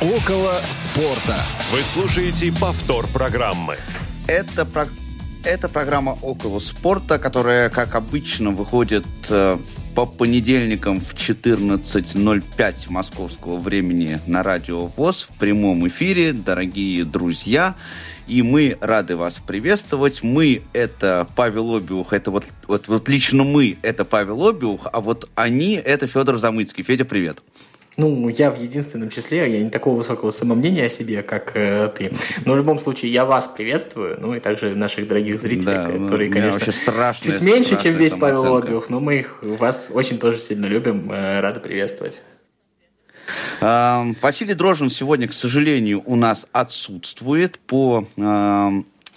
Около спорта. Вы слушаете повтор программы. Это, про... Это программа «Около спорта», которая, как обычно, выходит э, по понедельникам в 14.05 московского времени на радио ВОЗ в прямом эфире. Дорогие друзья, и мы рады вас приветствовать. Мы — это Павел Обиух, это вот, вот, вот лично мы — это Павел Обиух, а вот они — это Федор Замыцкий. Федя, привет. Ну, я в единственном числе, я не такого высокого самомнения о себе, как э, ты. Но в любом случае, я вас приветствую, ну и также наших дорогих зрителей, да, ну, которые, конечно, страшная, чуть меньше, чем весь Павел Обиух, но мы их, вас очень тоже сильно любим, э, рады приветствовать. Василий Дрожин сегодня, к сожалению, у нас отсутствует по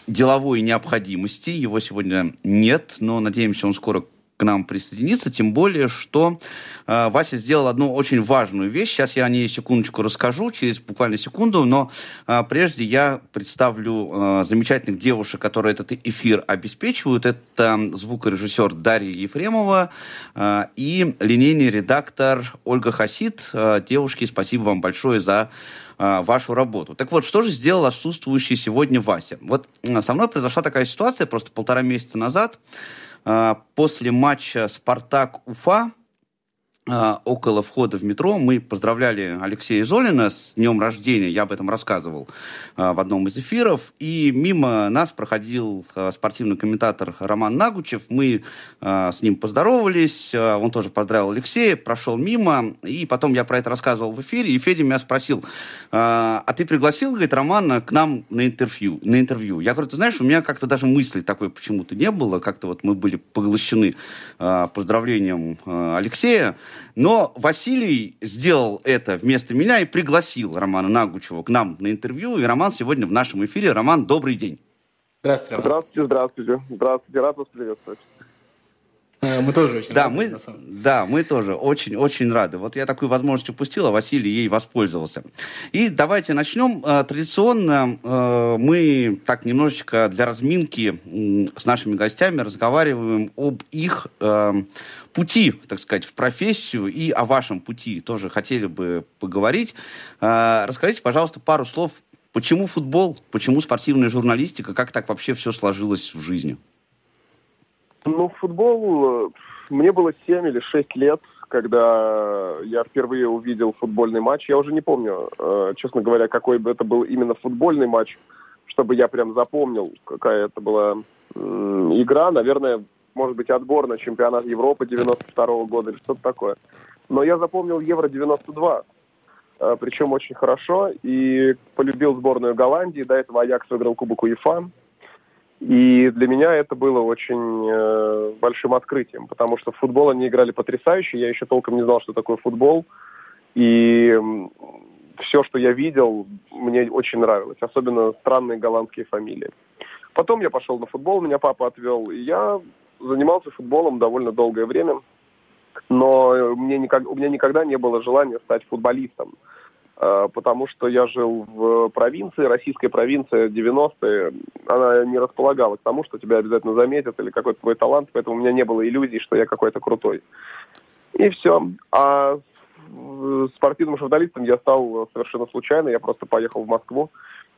деловой необходимости. Его сегодня нет, но надеемся, он скоро к нам присоединиться, тем более, что э, Вася сделал одну очень важную вещь. Сейчас я о ней секундочку расскажу, через буквально секунду, но э, прежде я представлю э, замечательных девушек, которые этот эфир обеспечивают. Это звукорежиссер Дарья Ефремова э, и линейный редактор Ольга Хасид. Э, девушки, спасибо вам большое за вашу работу. Так вот, что же сделал отсутствующий сегодня Вася? Вот со мной произошла такая ситуация просто полтора месяца назад. А, после матча «Спартак-Уфа» около входа в метро. Мы поздравляли Алексея Золина с днем рождения, я об этом рассказывал а, в одном из эфиров, и мимо нас проходил а, спортивный комментатор Роман Нагучев, мы с ним поздоровались, он тоже поздравил Алексея, прошел мимо, и потом я про это рассказывал в эфире, и Федя меня спросил, а ты пригласил, говорит, Романа к нам на интервью? На интервью? Я говорю, ты знаешь, у меня как-то даже мысли такой почему-то не было, как-то вот мы были поглощены поздравлением Алексея, но Василий сделал это вместо меня и пригласил Романа Нагучева к нам на интервью. И Роман сегодня в нашем эфире. Роман, добрый день. Здравствуйте, Роман. Здравствуйте, здравствуйте. Здравствуйте, рад вас приветствовать. Э, мы тоже очень да, рады. Мы, да, мы тоже очень-очень рады. Вот я такую возможность упустил, а Василий ей воспользовался. И давайте начнем. Э, традиционно э, мы так немножечко для разминки с нашими гостями разговариваем об их пути, так сказать, в профессию и о вашем пути тоже хотели бы поговорить. Расскажите, пожалуйста, пару слов, почему футбол, почему спортивная журналистика, как так вообще все сложилось в жизни? Ну, футбол... Э, мне было 7 или 6 лет, когда я впервые увидел футбольный матч. Я уже не помню, э, честно говоря, какой бы это был именно футбольный матч, чтобы я прям запомнил, какая это была игра. Наверное, может быть, отбор на чемпионат Европы 92 -го года или что-то такое. Но я запомнил Евро-92, э, причем очень хорошо, и полюбил сборную Голландии. До этого Аякс выиграл Кубок УЕФА. И для меня это было очень э, большим открытием, потому что в футбол они играли потрясающе, я еще толком не знал, что такое футбол. И все, что я видел, мне очень нравилось, особенно странные голландские фамилии. Потом я пошел на футбол, меня папа отвел, и я занимался футболом довольно долгое время, но мне никак, у меня никогда не было желания стать футболистом. Э, потому что я жил в провинции, российская провинция 90-е, она не располагала к тому, что тебя обязательно заметят или какой-то твой талант, поэтому у меня не было иллюзий, что я какой-то крутой. И все. А спортивным журналистом я стал совершенно случайно, я просто поехал в Москву,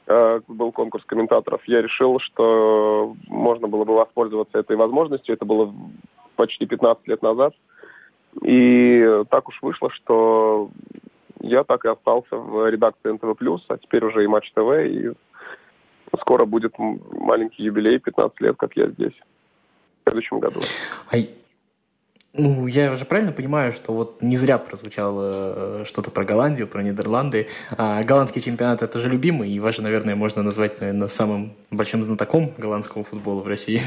э, был конкурс комментаторов, я решил, что можно было бы воспользоваться этой возможностью, это было почти 15 лет назад, и так уж вышло, что я так и остался в редакции НТВ+, а теперь уже и Матч ТВ, и скоро будет маленький юбилей, 15 лет, как я здесь, в следующем году. А, ну, я же правильно понимаю, что вот не зря прозвучало э, что-то про Голландию, про Нидерланды. А голландский чемпионат – это же любимый, и вас же, наверное, можно назвать, наверное, самым большим знатоком голландского футбола в России.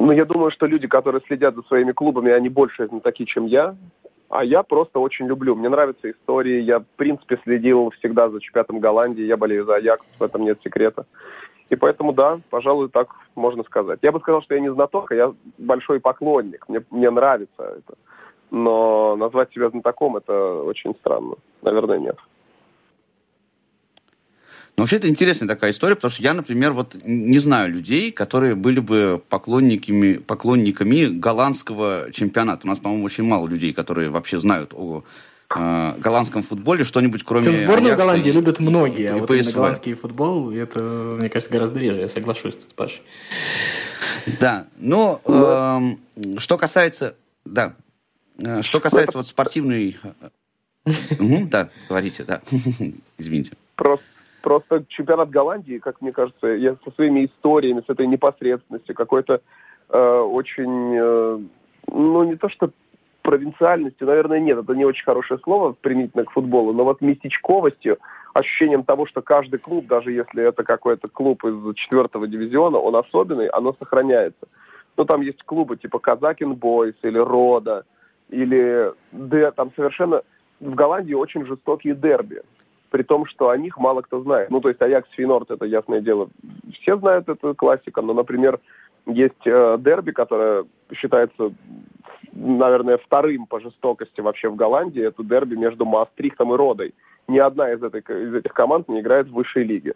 Ну, я думаю, что люди, которые следят за своими клубами, они больше знатоки, чем я. А я просто очень люблю. Мне нравятся истории. Я, в принципе, следил всегда за чемпионатом Голландии. Я болею за Аякс, в этом нет секрета. И поэтому, да, пожалуй, так можно сказать. Я бы сказал, что я не знаток, а я большой поклонник. Мне, мне нравится это. Но назвать себя знатоком – это очень странно. Наверное, нет. Но вообще это интересная такая история, потому что я, например, вот не знаю людей, которые были бы поклонниками, поклонниками голландского чемпионата. У нас, по-моему, очень мало людей, которые вообще знают о э, голландском футболе что-нибудь кроме Причем сборную Голландии и, любят многие, а вот именно голландский футбол, это, мне кажется, гораздо реже, я соглашусь тут с Пашей. Да, но э, что касается, да, э, что касается вот спортивной... Да, говорите, да, извините. Просто просто чемпионат Голландии, как мне кажется, я со своими историями, с этой непосредственностью, какой-то э, очень, э, ну не то что провинциальностью, наверное, нет, это не очень хорошее слово применительно к футболу, но вот местечковостью, ощущением того, что каждый клуб, даже если это какой-то клуб из четвертого дивизиона, он особенный, оно сохраняется. Ну, там есть клубы типа Казакин Бойс или Рода, или Д, там совершенно в Голландии очень жестокие дерби при том, что о них мало кто знает. Ну, то есть Аякс Фейнорд, это ясное дело, все знают эту классику, но, например, есть э, дерби, которое считается, наверное, вторым по жестокости вообще в Голландии. Это дерби между Маастрихтом и Родой. Ни одна из, этой, из этих команд не играет в высшей лиге.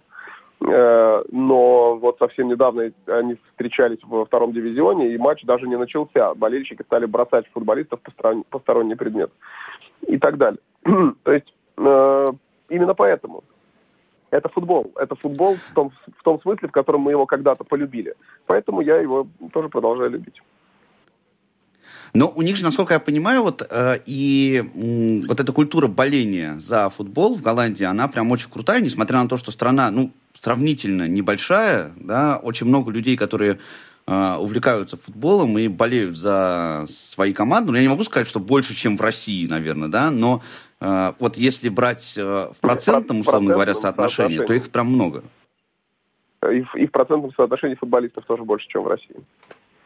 Э, но вот совсем недавно они встречались во втором дивизионе, и матч даже не начался. Болельщики стали бросать футболистов посторонний предмет и так далее. То есть э, именно поэтому. Это футбол. Это футбол в том, в том смысле, в котором мы его когда-то полюбили. Поэтому я его тоже продолжаю любить. Но у них же, насколько я понимаю, вот э, и э, вот эта культура боления за футбол в Голландии, она прям очень крутая, несмотря на то, что страна, ну, сравнительно небольшая, да, очень много людей, которые э, увлекаются футболом и болеют за свои команды. Ну, я не могу сказать, что больше, чем в России, наверное, да, но вот если брать э, в процентном, условно говоря, соотношении, то их прям много. И в, и в процентном соотношении футболистов тоже больше, чем в России.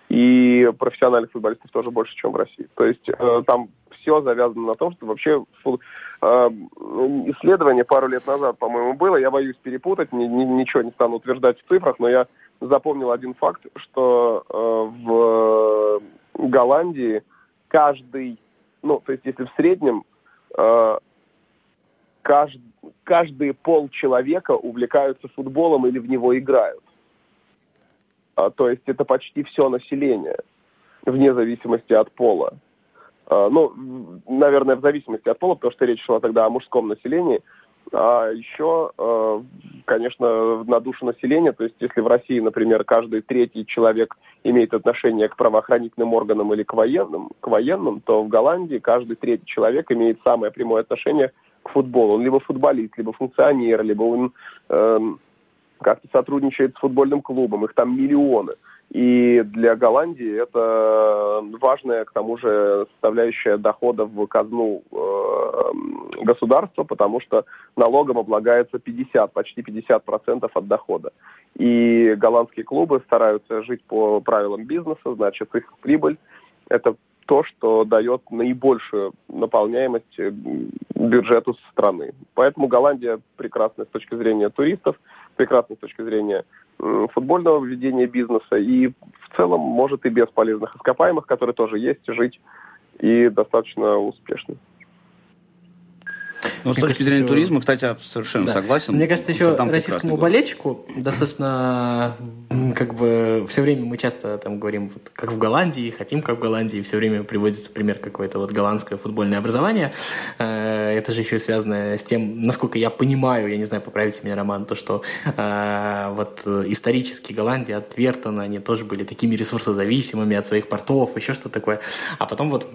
И профессиональных футболистов тоже больше, чем в России. То есть э, там все завязано на том, что вообще фут... э, исследование пару лет назад, по-моему, было. Я боюсь перепутать, ни, ни, ничего не стану утверждать в цифрах, но я запомнил один факт, что э, в Голландии каждый, ну, то есть если в среднем э, кажд, каждые полчеловека увлекаются футболом или в него играют. А, то есть это почти все население, вне зависимости от пола. А, ну, наверное, в зависимости от пола, потому что речь шла тогда о мужском населении. А еще, э, конечно, на душу населения, то есть если в России, например, каждый третий человек имеет отношение к правоохранительным органам или к военным, к военным, то в Голландии каждый третий человек имеет самое прямое отношение к футболу. Он либо футболист, либо функционер, либо он э, как-то сотрудничает с футбольным клубом. Их там миллионы. И для Голландии это важная, к тому же, составляющая дохода в казну э, государства, потому что налогом облагается 50, почти 50% от дохода. И голландские клубы стараются жить по правилам бизнеса, значит, их прибыль – это то, что дает наибольшую наполняемость бюджету страны. Поэтому Голландия прекрасная с точки зрения туристов, прекрасная с точки зрения футбольного ведения бизнеса и в целом может и без полезных ископаемых, которые тоже есть, жить и достаточно успешно. Ну, с точки кажется, зрения туризма, кстати, я совершенно да. согласен. Мне кажется, еще российскому болельщику достаточно, как бы, все время мы часто там говорим, вот, как в Голландии, хотим, как в Голландии, все время приводится пример какое-то вот голландское футбольное образование. Э, это же еще связано с тем, насколько я понимаю, я не знаю, поправите меня, Роман, то, что э, вот исторически Голландия от Вертона, они тоже были такими ресурсозависимыми от своих портов, еще что-то такое. А потом вот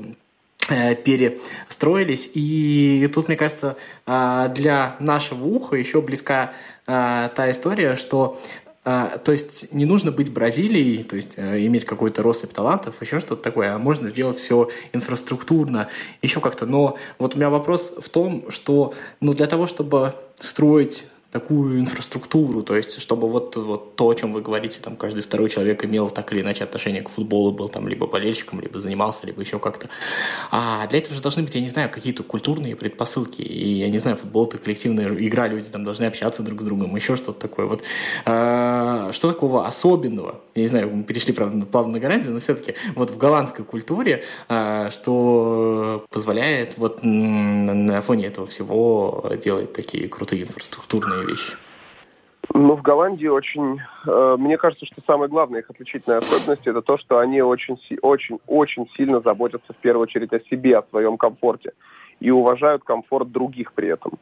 перестроились. И тут, мне кажется, э, для нашего уха еще близка э, та история, что то есть не нужно быть Бразилией, то есть иметь какой-то россыпь талантов, еще что-то такое, а можно сделать все инфраструктурно, еще как-то. Но вот у меня вопрос в том, что ну, для того, чтобы строить такую инфраструктуру, то есть чтобы вот, вот то, о чем вы говорите, там каждый второй человек имел так или иначе отношение к футболу, был там либо болельщиком, либо занимался, либо еще как-то. А для этого же должны быть, я не знаю, какие-то культурные предпосылки. И я не знаю, футбол это коллективная игра, люди там должны общаться друг с другом, еще что-то такое. Вот э, что такого особенного? Я не знаю, мы перешли, правда, плавно на гарантию, но все-таки вот в голландской культуре, э, что позволяет вот на фоне этого всего делать такие крутые инфраструктурные вещи? Ну, в Голландии очень, э, мне кажется, что самая главная их отличительная особенность это то, что они очень, очень, очень сильно заботятся в первую очередь о себе, о своем комфорте. и уважают комфорт других при этом.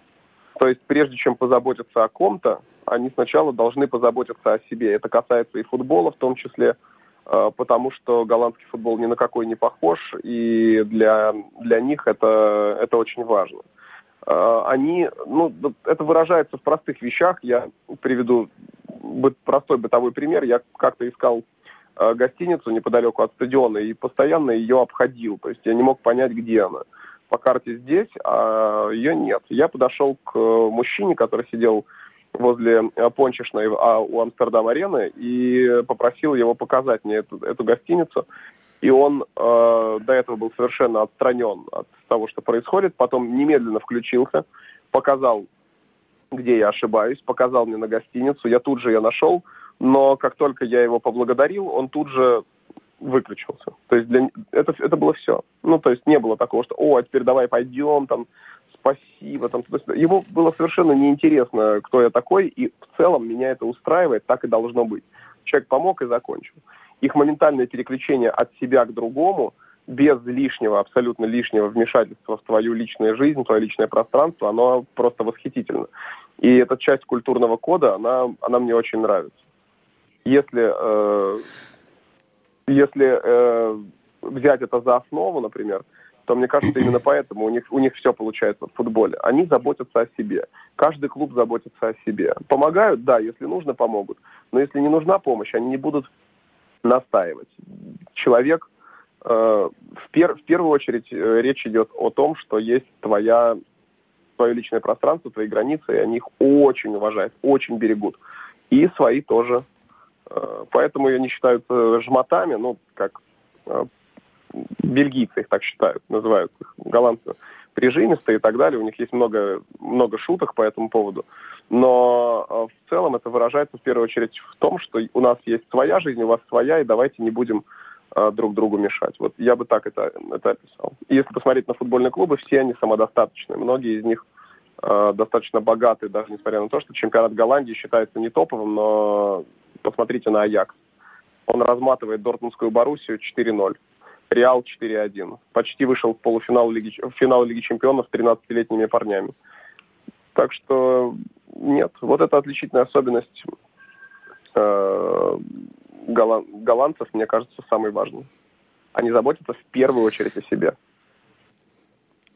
То есть прежде чем позаботиться о ком-то, они сначала должны позаботиться о себе. Это касается и футбола в том числе, э, потому что голландский футбол ни на какой не похож, и для, для них это, это очень важно. Э, они, ну, это выражается в простых вещах. Я приведу простой бытовой пример. Я как-то искал э, гостиницу неподалеку от стадиона и постоянно ее обходил. То есть я не мог понять, где она. По карте здесь, а ее нет. Я подошел к мужчине, который сидел возле Пончишной а, у Амстердам-арены и попросил его показать мне эту, эту гостиницу. И он э, до этого был совершенно отстранен от того, что происходит. Потом немедленно включился, показал, где я ошибаюсь, показал мне на гостиницу. Я тут же ее нашел, но как только я его поблагодарил, он тут же выключился. То есть для... это, это было все. Ну, то есть не было такого, что, о, а теперь давай пойдем, там, спасибо. Там, то есть ему было совершенно неинтересно, кто я такой, и в целом меня это устраивает, так и должно быть. Человек помог и закончил их моментальное переключение от себя к другому, без лишнего, абсолютно лишнего вмешательства в твою личную жизнь, твое личное пространство, оно просто восхитительно. И эта часть культурного кода, она, она мне очень нравится. Если, э, если э, взять это за основу, например, то мне кажется, именно поэтому у них, у них все получается в футболе. Они заботятся о себе. Каждый клуб заботится о себе. Помогают, да, если нужно, помогут. Но если не нужна помощь, они не будут настаивать. Человек, э, в, пер, в первую очередь э, речь идет о том, что есть твоя, твое личное пространство, твои границы, и они их очень уважают, очень берегут. И свои тоже. Э, поэтому я не считаю жмотами, ну, как э, бельгийцы их так считают, называют их голландцы прижимистые и так далее. У них есть много, много шуток по этому поводу. Но э, в целом это выражается в первую очередь в том, что у нас есть своя жизнь, у вас своя, и давайте не будем э, друг другу мешать. Вот я бы так это, это описал. И если посмотреть на футбольные клубы, все они самодостаточные. Многие из них э, достаточно богатые, даже несмотря на то, что чемпионат Голландии считается не топовым, но посмотрите на Аякс. Он разматывает Дортмундскую Боруссию 4-0. Реал 4-1. Почти вышел в полуфинал Лиги, в финал Лиги Чемпионов с 13-летними парнями. Так что нет, вот это отличительная особенность э, голланд, голландцев, мне кажется, самой важной. Они заботятся в первую очередь о себе.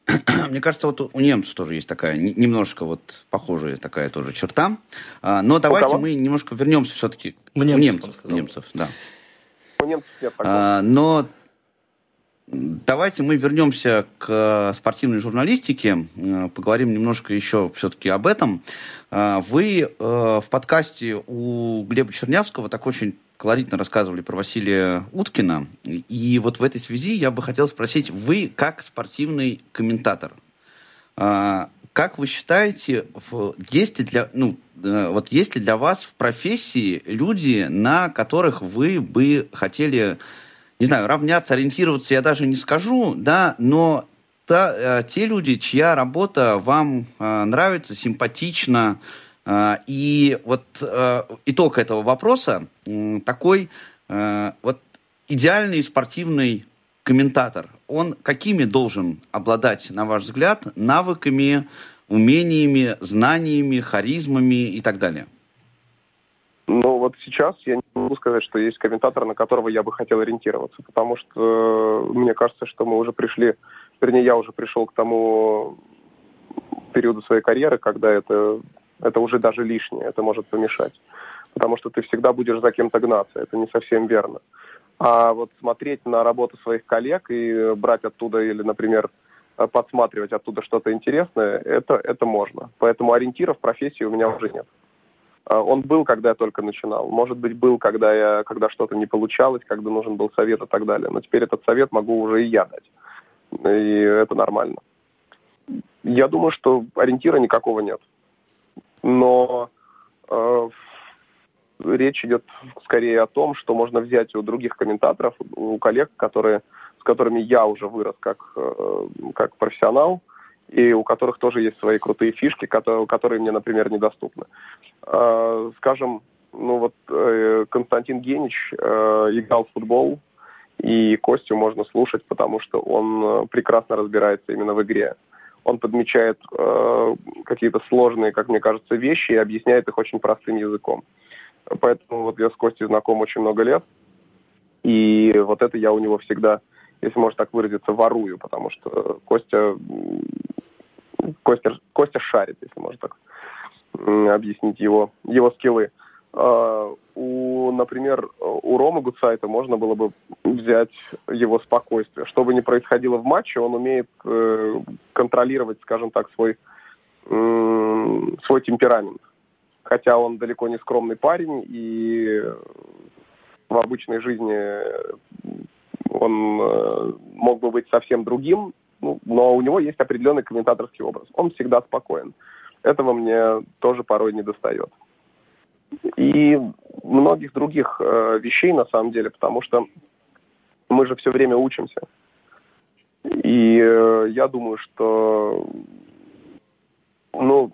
Мне кажется, вот у немцев тоже есть такая немножко вот похожая такая тоже черта. А, но давайте мы немножко вернемся все-таки у немцев. У немцев, да. У немцев нет а, но Давайте мы вернемся к спортивной журналистике, э, поговорим немножко еще все-таки об этом. Э, вы э, в подкасте у Глеба Чернявского так очень колоритно рассказывали про Василия Уткина. И вот в этой связи я бы хотел спросить, вы как спортивный комментатор, как вы считаете, есть ли для, ну, вот есть ли для вас в профессии люди, на которых вы бы хотели не знаю, равняться, ориентироваться я даже не скажу, да, но та, э, те люди, чья работа вам э, нравится, симпатична, э, и вот итог этого вопроса такой, вот идеальный спортивный комментатор, он какими должен обладать, на ваш взгляд, навыками, умениями, знаниями, харизмами и так далее? Вот сейчас я не могу сказать, что есть комментатор, на которого я бы хотел ориентироваться, потому что э, мне кажется, что мы уже пришли, вернее, я уже пришел к тому периоду своей карьеры, когда это, это уже даже лишнее, это может помешать. Потому что ты всегда будешь за кем-то гнаться, это не совсем верно. А вот смотреть на работу своих коллег и брать оттуда или, например, подсматривать оттуда что-то интересное, это, это можно. Поэтому ориентиров профессии у меня уже нет. А, он был, когда я только начинал. Может быть, был, когда, я, когда что-то не получалось, когда нужен был совет и так далее. Но теперь этот совет могу уже и я дать. И это нормально. Я думаю, что ориентира никакого нет. Но э, речь идет скорее о том, что можно взять у других комментаторов, у коллег, которые, с которыми я уже вырос как, э, как профессионал, и у которых тоже есть свои крутые фишки, которые, которые мне, например, недоступны. Э, скажем, ну вот э, Константин Генич э, играл в футбол, и Костю можно слушать, потому что он прекрасно разбирается именно в игре. он подмечает э, какие-то сложные, как мне кажется, вещи и объясняет их очень простым языком. Поэтому вот я с Костей знаком очень много лет, и вот это я у него всегда, если можно так выразиться, ворую, потому что Костя, Костя, Костя шарит, если можно так объяснить его, его скиллы. А, у, например, у Ромы Гудсайта можно было бы взять его спокойствие. Что бы ни происходило в матче, он умеет э, контролировать, скажем так, свой, свой темперамент. Хотя он далеко не скромный парень, и в обычной жизни он э, мог бы быть совсем другим, ну, но у него есть определенный комментаторский образ. Он всегда спокоен. Этого мне тоже порой не достает и многих других э, вещей на самом деле, потому что мы же все время учимся. И э, я думаю, что, ну,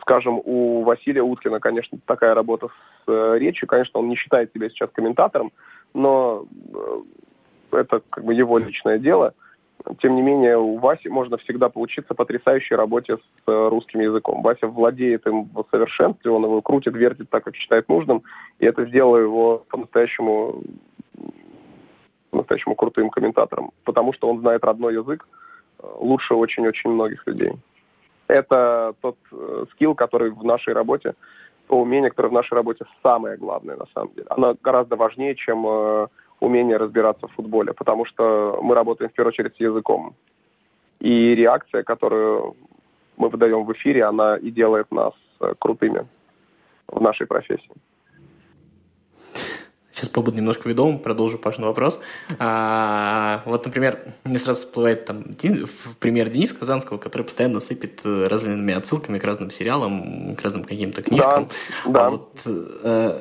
скажем, у Василия Уткина, конечно, такая работа с речью, конечно, он не считает себя сейчас комментатором, но это как бы его личное дело. Тем не менее, у Васи можно всегда поучиться потрясающей работе с э, русским языком. Вася владеет им в совершенстве, он его крутит, вертит так, как считает нужным, и это сделало его по-настоящему по-настоящему крутым комментатором, потому что он знает родной язык э, лучше очень-очень многих людей. Это тот э, скилл, который в нашей работе, то умение, которое в нашей работе самое главное на самом деле. Оно гораздо важнее, чем э, умение разбираться в футболе, потому что мы работаем в первую очередь с языком. И реакция, которую мы выдаем в эфире, она и делает нас э, крутыми в нашей профессии. Сейчас побуду немножко ведомым, продолжу Пашин вопрос. А, вот, например, мне сразу всплывает там пример Дениса Казанского, который постоянно сыпет э, разными отсылками к разным сериалам, к разным каким-то книжкам. Да, да. А вот, э,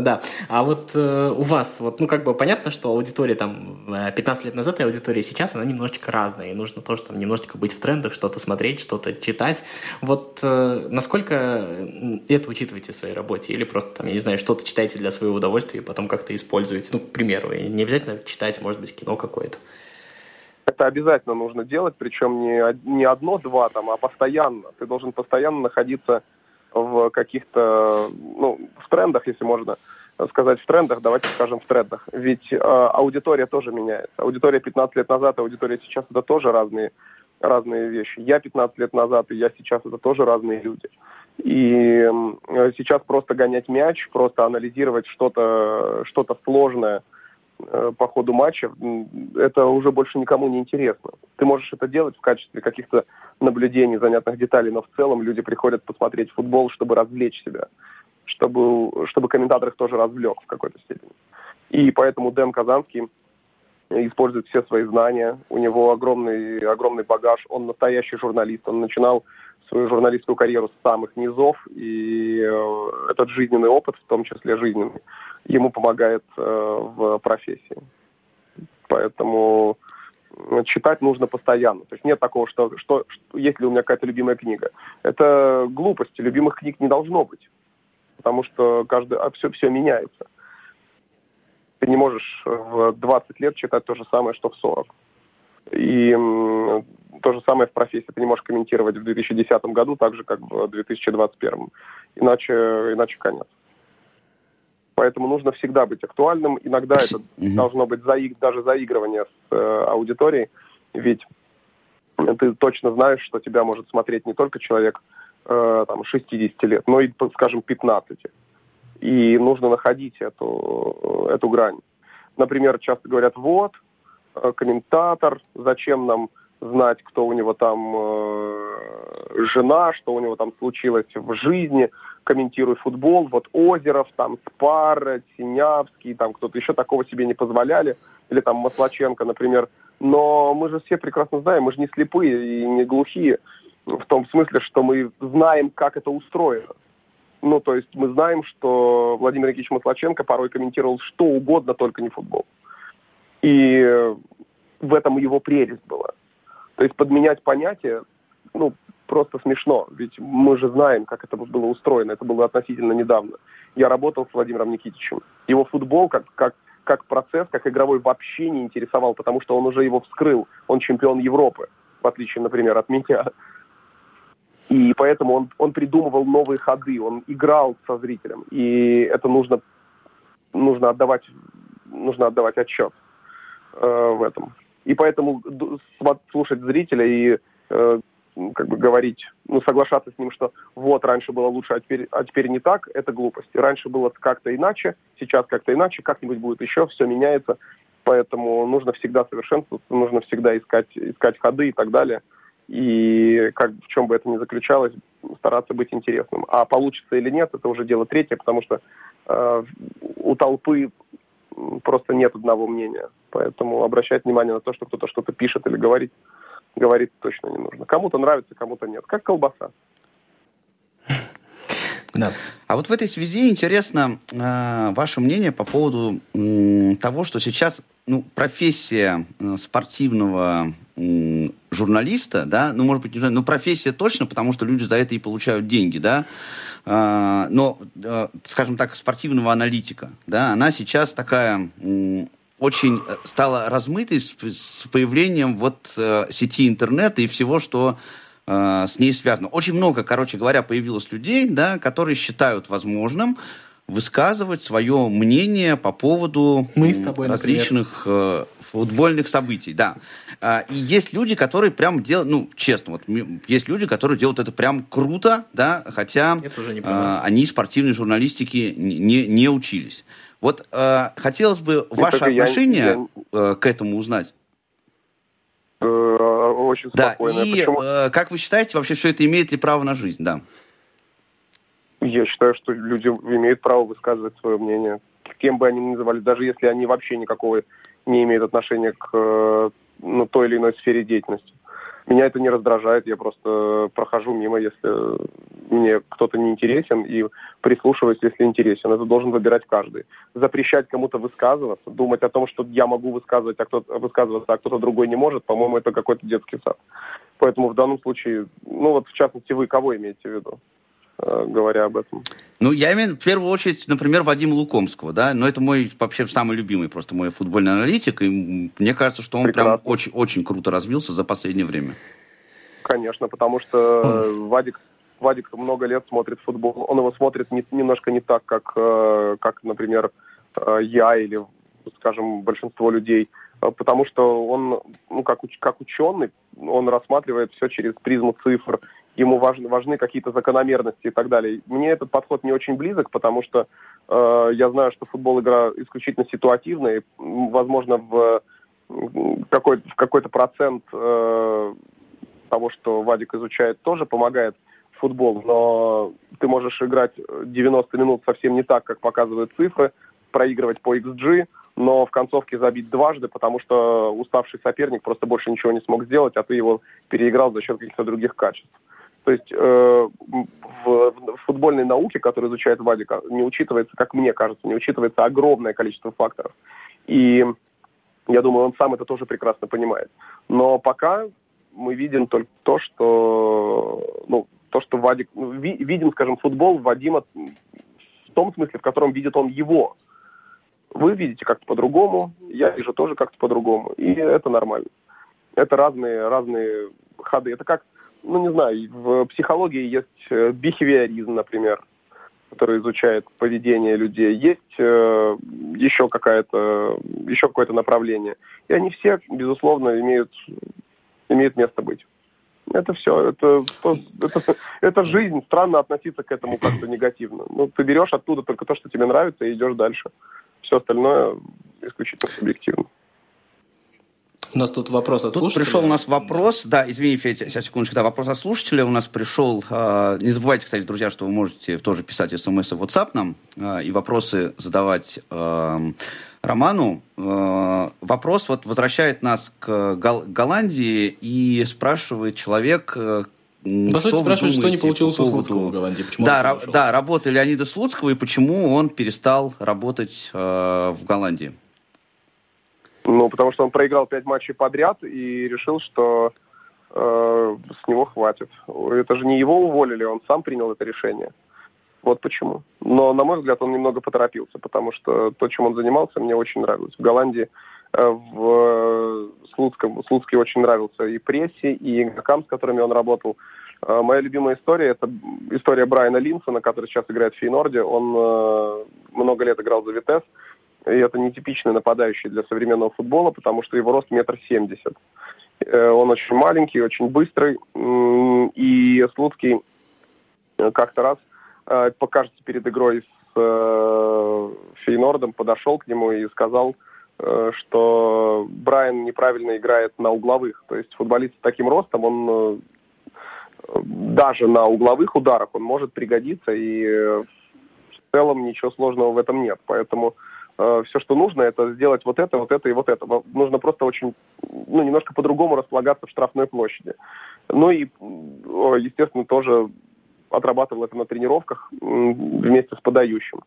да. А вот э, у вас, вот, ну, как бы понятно, что аудитория там 15 э, лет назад и аудитория сейчас, она немножечко разная, и нужно тоже там немножечко быть в трендах, что-то смотреть, что-то читать. Вот э, насколько это учитываете в своей работе? Или просто там, я не знаю, что-то читаете для своего удовольствия и потом как-то используете? Ну, к примеру, не обязательно читать, может быть, кино какое-то. Это обязательно нужно делать, причем не, не одно-два там, а постоянно. Ты должен постоянно находиться в каких-то, ну, в трендах, если можно сказать в трендах, давайте скажем в трендах. Ведь э, аудитория тоже меняется. Аудитория 15 лет назад, аудитория сейчас это тоже разные, разные вещи. Я 15 лет назад и я сейчас это тоже разные люди. И э, сейчас просто гонять мяч, просто анализировать что-то что сложное – по ходу матча, это уже больше никому не интересно. Ты можешь это делать в качестве каких-то наблюдений, занятных деталей, но в целом люди приходят посмотреть футбол, чтобы развлечь себя, чтобы, чтобы комментатор их тоже развлек в какой-то степени. И поэтому Дэн Казанский использует все свои знания, у него огромный, огромный багаж, он настоящий журналист, он начинал свою журналистскую карьеру с самых низов, и э, этот жизненный опыт, в том числе жизненный, ему помогает э, в профессии. Поэтому э, читать нужно постоянно. То есть нет такого, что, что, что есть ли у меня какая-то любимая книга. Это глупость. Любимых книг не должно быть. Потому что каждый, а все, все меняется. Ты не можешь в 20 лет читать то же самое, что в 40. И то же самое в профессии. Ты не можешь комментировать в 2010 году так же, как в 2021. Иначе, иначе конец. Поэтому нужно всегда быть актуальным. Иногда это должно быть заиг, даже заигрывание с э, аудиторией, ведь ты точно знаешь, что тебя может смотреть не только человек э, там, 60 лет, но и, скажем, 15. И нужно находить эту, эту грань. Например, часто говорят, вот, э, комментатор, зачем нам знать, кто у него там э, жена, что у него там случилось в жизни, комментирует футбол. Вот Озеров, там Спар, Синявский, там кто-то еще такого себе не позволяли. Или там Маслаченко, например. Но мы же все прекрасно знаем, мы же не слепые и не глухие. В том смысле, что мы знаем, как это устроено. Ну, то есть мы знаем, что Владимир Никитич Маслаченко порой комментировал что угодно, только не футбол. И в этом его прелесть была. То есть подменять понятия, ну, просто смешно, ведь мы же знаем, как это было устроено, это было относительно недавно. Я работал с Владимиром Никитичем. Его футбол как, как, как процесс, как игровой вообще не интересовал, потому что он уже его вскрыл. Он чемпион Европы, в отличие, например, от меня. И поэтому он, он придумывал новые ходы, он играл со зрителем. И это нужно, нужно, отдавать, нужно отдавать отчет э, в этом. И поэтому слушать зрителя и э, как бы говорить, ну, соглашаться с ним, что вот, раньше было лучше, а теперь, а теперь не так, это глупость. Раньше было как-то иначе, сейчас как-то иначе, как-нибудь будет еще, все меняется. Поэтому нужно всегда совершенствоваться, нужно всегда искать, искать ходы и так далее. И как, в чем бы это ни заключалось, стараться быть интересным. А получится или нет, это уже дело третье, потому что э, у толпы просто нет одного мнения. Поэтому обращать внимание на то, что кто-то что-то пишет или говорит, говорить точно не нужно. Кому-то нравится, кому-то нет. Как колбаса. Да. А вот в этой связи интересно э, ваше мнение по поводу э, того, что сейчас ну, профессия э, спортивного журналиста, да, ну, может быть, не знаю, ну, профессия точно, потому что люди за это и получают деньги, да, э, но, э, скажем так, спортивного аналитика, да, она сейчас такая очень э, стала размытой с, появлением вот сети интернета и всего, что с ней связано. Очень много, короче говоря, появилось людей, да, которые считают возможным высказывать свое мнение по поводу Мы с тобой, различных э, футбольных событий, да. А, и есть люди, которые прям делают, ну, честно, вот есть люди, которые делают это прям круто, да, хотя э, они спортивной журналистики не, не учились. Вот э, хотелось бы ваше отношение я... э, к этому узнать. Э, очень спокойно. Да, и Почему? э, как вы считаете, вообще все это имеет ли право на жизнь, да? Я считаю, что люди имеют право высказывать свое мнение, кем бы они ни называли, даже если они вообще никакого не имеют отношения к э, ну, той или иной сфере деятельности. Меня это не раздражает, я просто прохожу мимо, если мне кто-то не интересен, и прислушиваюсь, если интересен. Это должен выбирать каждый. Запрещать кому-то высказываться, думать о том, что я могу высказывать, а кто-то, высказываться, а кто-то другой не может, по-моему, это какой-то детский сад. Поэтому в данном случае, ну вот в частности, вы кого имеете в виду? Э, говоря об этом. Ну, я имею в первую очередь, например, Вадима Лукомского, да, но это мой вообще самый любимый просто мой футбольный аналитик, и мне кажется, что он Прекрасно. прям очень, очень круто развился за последнее время. Конечно, потому что Вадик, Вадик много лет смотрит футбол, он его смотрит не, немножко не так, как, э, как, например, э, я или, скажем, большинство людей, потому что он, ну, как, как ученый, он рассматривает все через призму цифр ему важны, важны какие-то закономерности и так далее. Мне этот подход не очень близок, потому что э, я знаю, что футбол игра исключительно ситуативная, и, возможно, в какой, какой-то процент э, того, что Вадик изучает, тоже помогает футбол, но ты можешь играть 90 минут совсем не так, как показывают цифры, проигрывать по XG, но в концовке забить дважды, потому что уставший соперник просто больше ничего не смог сделать, а ты его переиграл за счет каких-то других качеств. То есть э, в, в футбольной науке, которую изучает Вадика, не учитывается, как мне кажется, не учитывается огромное количество факторов. И я думаю, он сам это тоже прекрасно понимает. Но пока мы видим только то, что, ну, то, что Вадик, ну, ви, видим, скажем, футбол Вадима в том смысле, в котором видит он его. Вы видите как-то по-другому, я вижу тоже как-то по-другому, и это нормально. Это разные, разные ходы. Это как ну, не знаю, в психологии есть э, бихевиоризм, например, который изучает поведение людей. Есть э, еще какая-то, еще какое-то направление. И они все, безусловно, имеют, имеют место быть. Это все, это, это, это жизнь. Странно относиться к этому как-то негативно. Ну, ты берешь оттуда только то, что тебе нравится, и идешь дальше. Все остальное исключительно субъективно. У нас тут вопрос от тут слушателя. пришел у нас вопрос, да, извини, Федя, сейчас, секундочку, да, вопрос от слушателя у нас пришел. Э, не забывайте, кстати, друзья, что вы можете тоже писать смс в WhatsApp нам э, и вопросы задавать э, Роману. Э, вопрос вот возвращает нас к Гол- Голландии и спрашивает человек, э, по сути, спрашивает, что не получилось у Слуцкого в Голландии. Почему да, ра- да, работа Леонида Слуцкого и почему он перестал работать э, в Голландии. Ну, потому что он проиграл пять матчей подряд и решил, что э, с него хватит. Это же не его уволили, он сам принял это решение. Вот почему. Но, на мой взгляд, он немного поторопился, потому что то, чем он занимался, мне очень нравилось. В Голландии, э, в Слуцком, Слуцкий очень нравился и прессе, и игрокам, с которыми он работал. Э, моя любимая история – это история Брайана Линсона, который сейчас играет в Фейнорде. Он э, много лет играл за Витес, и это нетипичный нападающий для современного футбола, потому что его рост метр семьдесят. Он очень маленький, очень быстрый, и Слуцкий как-то раз, покажется перед игрой с Фейнордом, подошел к нему и сказал, что Брайан неправильно играет на угловых. То есть футболист с таким ростом, он даже на угловых ударах он может пригодиться, и э, в целом ничего сложного в этом нет. Поэтому э, все, что нужно, это сделать вот это, вот это и вот это. Нужно просто очень, ну, немножко по-другому располагаться в штрафной площади. Ну и, естественно, тоже отрабатывал это на тренировках вместе с подающим.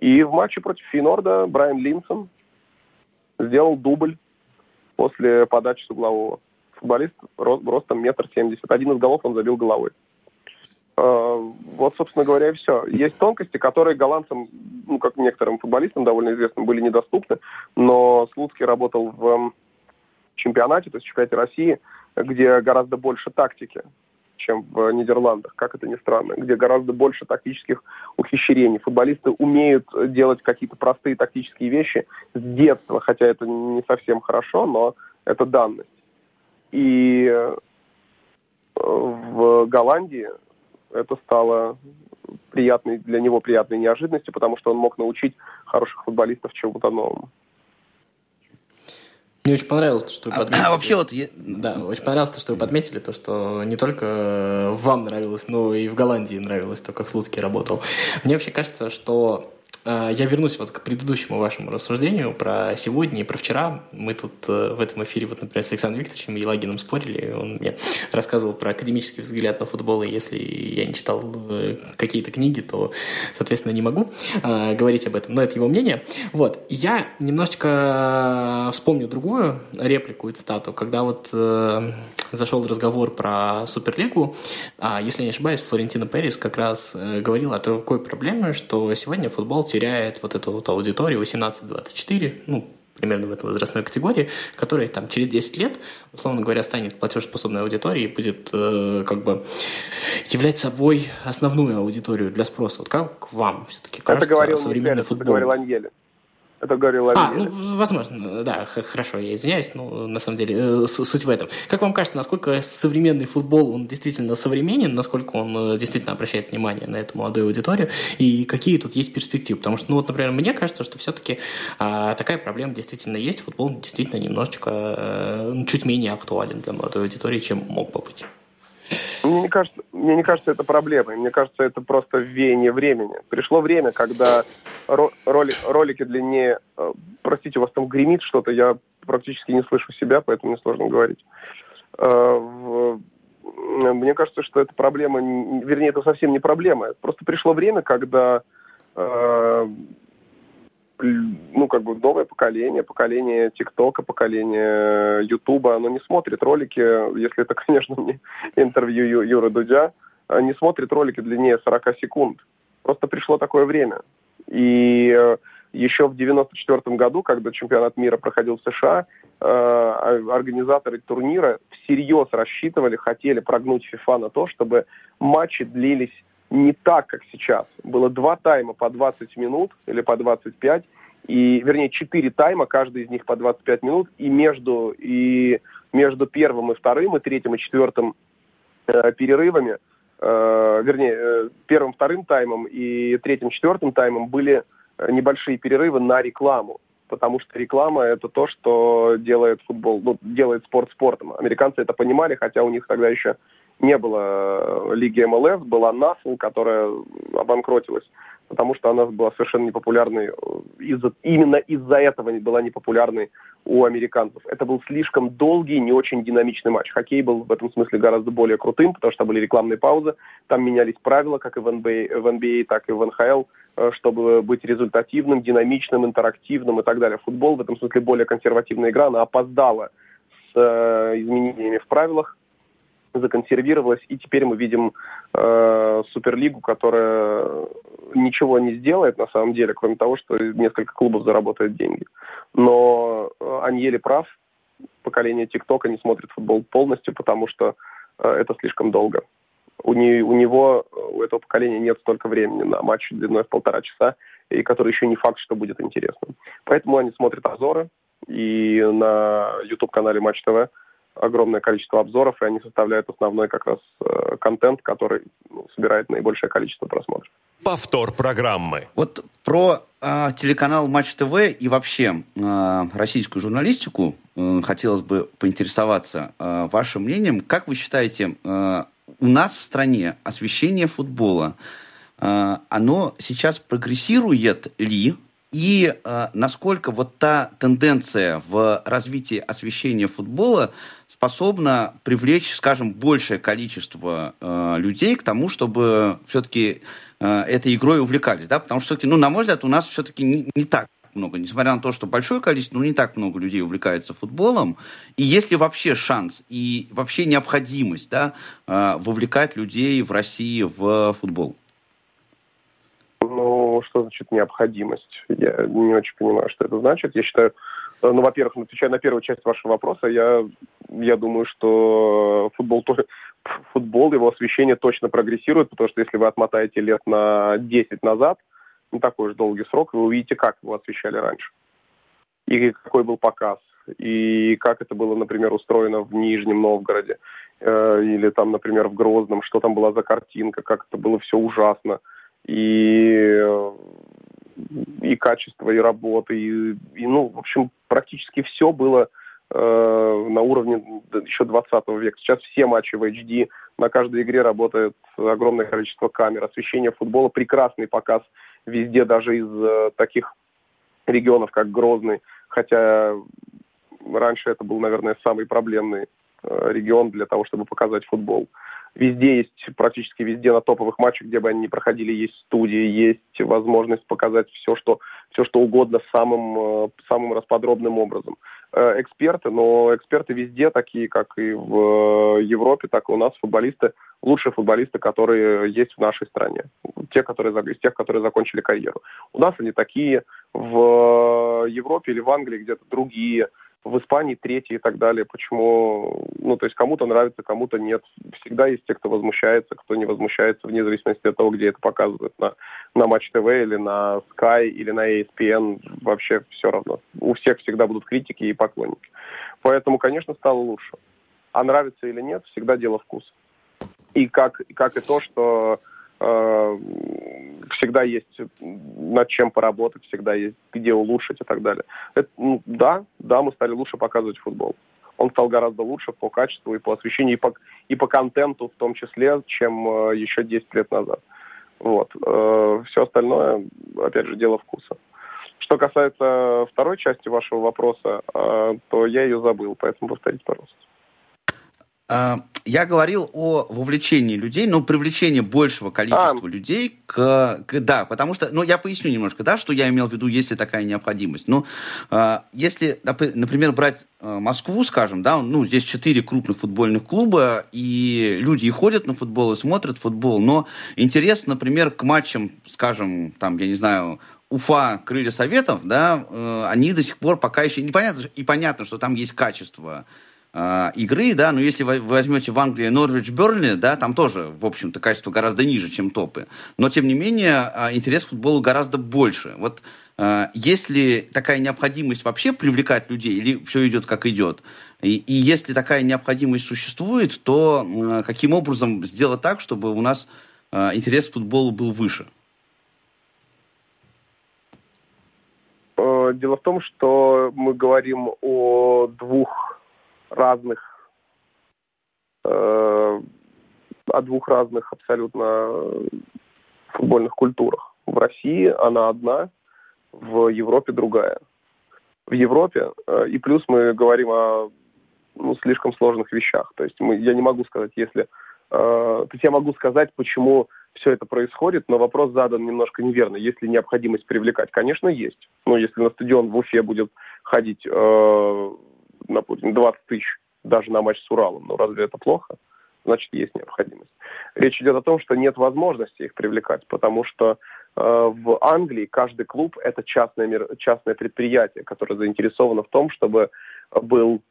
И в матче против Финорда Брайан Линсон сделал дубль после подачи с углового футболист ростом метр семьдесят. Один из голов он забил головой. А, вот, собственно говоря, и все. Есть тонкости, которые голландцам, ну, как некоторым футболистам довольно известным, были недоступны, но Слуцкий работал в чемпионате, то есть чемпионате России, где гораздо больше тактики, чем в Нидерландах, как это ни странно, где гораздо больше тактических ухищрений. Футболисты умеют делать какие-то простые тактические вещи с детства, хотя это не совсем хорошо, но это данность. И э, в Голландии это стало приятной для него приятной неожиданностью, потому что он мог научить хороших футболистов чему-то новому. Мне очень понравилось, что вы подметили. А, а вообще вот... Я... Да, очень понравилось, то, что вы подметили, то, что не только вам нравилось, но и в Голландии нравилось то, как Слуцкий работал. Мне вообще кажется, что я вернусь вот к предыдущему вашему рассуждению про сегодня и про вчера. Мы тут э, в этом эфире, вот, например, с Александром Викторовичем Елагиным спорили. Он мне рассказывал про академический взгляд на футбол, и если я не читал э, какие-то книги, то, соответственно, не могу говорить об этом. Но это его мнение. Вот. я немножечко вспомню другую реплику и цитату, когда вот зашел разговор про Суперлигу. А, если не ошибаюсь, Флорентина Перес как раз говорил о такой проблеме, что сегодня футбол теряет вот эту вот аудиторию 18-24, ну, примерно в этой возрастной категории, которая там через 10 лет, условно говоря, станет платежеспособной аудиторией и будет э, как бы являть собой основную аудиторию для спроса. Вот как вам все-таки кажется это говорил современный футбол? Это говорил Аньеле. Это говорил А, ну, возможно, да, хорошо, я извиняюсь, но на самом деле э, суть в этом. Как вам кажется, насколько современный футбол, он действительно современен, насколько он э, действительно обращает внимание на эту молодую аудиторию, и какие тут есть перспективы? Потому что, ну вот, например, мне кажется, что все-таки а, такая проблема действительно есть, футбол действительно немножечко а, чуть менее актуален для молодой аудитории, чем мог бы быть. Мне не кажется, мне не кажется это проблемой. Мне кажется, это просто веяние времени. Пришло время, когда роли, ролики длиннее... Э, простите, у вас там гремит что-то, я практически не слышу себя, поэтому мне сложно говорить. Э, мне кажется, что это проблема, вернее, это совсем не проблема. Просто пришло время, когда э, ну, как бы новое поколение, поколение ТикТока, поколение Ютуба, оно не смотрит ролики, если это, конечно, не интервью Ю, Юры Дудя, не смотрит ролики длиннее 40 секунд. Просто пришло такое время. И э, еще в 94 году, когда чемпионат мира проходил в США, э, организаторы турнира всерьез рассчитывали, хотели прогнуть FIFA на то, чтобы матчи длились не так, как сейчас. Было два тайма по 20 минут или по 25, и, вернее, четыре тайма, каждый из них по 25 минут, и между, и между первым и вторым, и третьим и четвертым э, перерывами, э, вернее, э, первым, вторым таймом и третьим, четвертым таймом были э, небольшие перерывы на рекламу потому что реклама это то, что делает футбол, ну, делает спорт спортом. Американцы это понимали, хотя у них тогда еще не было э, лиги МЛС, была НАСЛ, которая обанкротилась, потому что она была совершенно непопулярной, э, из-за, именно из-за этого была непопулярной у американцев. Это был слишком долгий, не очень динамичный матч. Хоккей был в этом смысле гораздо более крутым, потому что были рекламные паузы, там менялись правила, как и в NBA, в NBA так и в НХЛ, э, чтобы быть результативным, динамичным, интерактивным и так далее. Футбол в этом смысле более консервативная игра, она опоздала с изменениями в правилах, законсервировалась, и теперь мы видим э, Суперлигу, которая ничего не сделает на самом деле, кроме того, что несколько клубов заработают деньги. Но э, Аньели прав, поколение ТикТока не смотрит футбол полностью, потому что э, это слишком долго. у, не, у него, у этого поколения нет столько времени на матч длиной в полтора часа, и который еще не факт, что будет интересным. Поэтому они смотрят обзоры, и на YouTube-канале Матч ТВ огромное количество обзоров, и они составляют основной как раз э, контент, который ну, собирает наибольшее количество просмотров. Повтор программы. Вот про э, телеканал Матч ТВ и вообще э, российскую журналистику э, хотелось бы поинтересоваться э, вашим мнением. Как вы считаете, э, у нас в стране освещение футбола, э, оно сейчас прогрессирует ли? И э, насколько вот та тенденция в развитии освещения футбола способна привлечь, скажем, большее количество э, людей к тому, чтобы все-таки э, этой игрой увлекались, да, потому что все-таки, ну, на мой взгляд, у нас все-таки не, не так много, несмотря на то, что большое количество, ну, не так много людей увлекается футболом, и есть ли вообще шанс и вообще необходимость, да, э, вовлекать людей в России в футбол? Ну, что значит необходимость? Я не очень понимаю, что это значит. Я считаю, ну, во-первых, отвечая на первую часть вашего вопроса, я, я думаю, что футбол, футбол, его освещение точно прогрессирует, потому что если вы отмотаете лет на 10 назад, не такой уж долгий срок, вы увидите, как его освещали раньше. И какой был показ, и как это было, например, устроено в Нижнем Новгороде, э, или там, например, в Грозном, что там была за картинка, как это было все ужасно. И и качество, и работы, и, и ну, в общем, практически все было э, на уровне еще 20 века. Сейчас все матчи в HD, на каждой игре работает огромное количество камер, освещение футбола, прекрасный показ везде, даже из э, таких регионов, как Грозный, хотя раньше это был, наверное, самый проблемный э, регион для того, чтобы показать футбол. Везде есть, практически везде на топовых матчах, где бы они ни проходили, есть студии, есть возможность показать все, что, все, что угодно самым, э, самым расподробным образом. Э, эксперты, но эксперты везде, такие как и в Европе, так и у нас, футболисты, лучшие футболисты, которые есть в нашей стране. Те, которые, из тех, которые закончили карьеру. У нас они такие, в Европе или в Англии где-то другие – в Испании третий и так далее. Почему? Ну, то есть кому-то нравится, кому-то нет. Всегда есть те, кто возмущается, кто не возмущается, вне зависимости от того, где это показывают. На, на Матч ТВ или на Sky или на ESPN. Вообще все равно. У всех всегда будут критики и поклонники. Поэтому, конечно, стало лучше. А нравится или нет, всегда дело вкуса. И как, как и то, что всегда есть над чем поработать, всегда есть где улучшить и так далее. Это, ну, да, да, мы стали лучше показывать футбол. Он стал гораздо лучше по качеству и по освещению, и по, и по контенту в том числе, чем э, еще 10 лет назад. Вот. Э, все остальное, опять же, дело вкуса. Что касается второй части вашего вопроса, э, то я ее забыл, поэтому повторите, пожалуйста. А, я говорил о вовлечении людей, ну, привлечении большего количества а. людей к, к... Да, потому что... Ну, я поясню немножко, да, что я имел в виду, если такая необходимость. Ну, э, если, например, брать э, Москву, скажем, да, ну, здесь четыре крупных футбольных клуба, и люди и ходят на футбол, и смотрят футбол, но интерес, например, к матчам, скажем, там, я не знаю, Уфа, Крылья Советов, да, э, они до сих пор пока еще непонятно, и понятно, что там есть качество игры, да, но если вы возьмете в Англии Норвич Бернли, да, там тоже, в общем-то, качество гораздо ниже, чем топы. Но, тем не менее, э, интерес к футболу гораздо больше. Вот э, есть ли такая необходимость вообще привлекать людей, или все идет как идет? И, и если такая необходимость существует, то э, каким образом сделать так, чтобы у нас э, интерес к футболу был выше? Э, дело в том, что мы говорим о двух разных, э, о двух разных абсолютно футбольных культурах. В России она одна, в Европе другая. В Европе, э, и плюс мы говорим о ну, слишком сложных вещах. То есть мы, я не могу сказать, если... Э, то есть я могу сказать, почему все это происходит, но вопрос задан немножко неверно. Есть ли необходимость привлекать? Конечно, есть. Но если на стадион в Уфе будет ходить э, допустим, 20 тысяч даже на матч с Уралом. Но разве это плохо? Значит, есть необходимость. Речь идет о том, что нет возможности их привлекать, потому что э, в Англии каждый клуб – это частное, частное предприятие, которое заинтересовано в том, чтобы был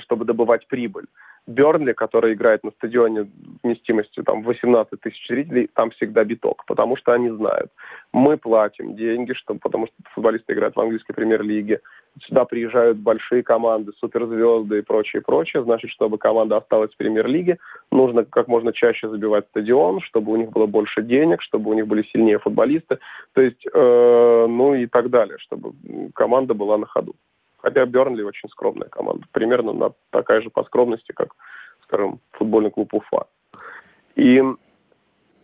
чтобы добывать прибыль. Бернли, который играет на стадионе вместимостью там 18 тысяч зрителей, там всегда биток, потому что они знают. Мы платим деньги, чтобы, потому что футболисты играют в английской премьер-лиге. Сюда приезжают большие команды, суперзвезды и прочее, прочее. Значит, чтобы команда осталась в премьер-лиге, нужно как можно чаще забивать стадион, чтобы у них было больше денег, чтобы у них были сильнее футболисты, то есть, э, ну и так далее, чтобы команда была на ходу. Хотя Бернли очень скромная команда. Примерно на такая же по скромности, как, скажем, футбольный клуб Уфа. И,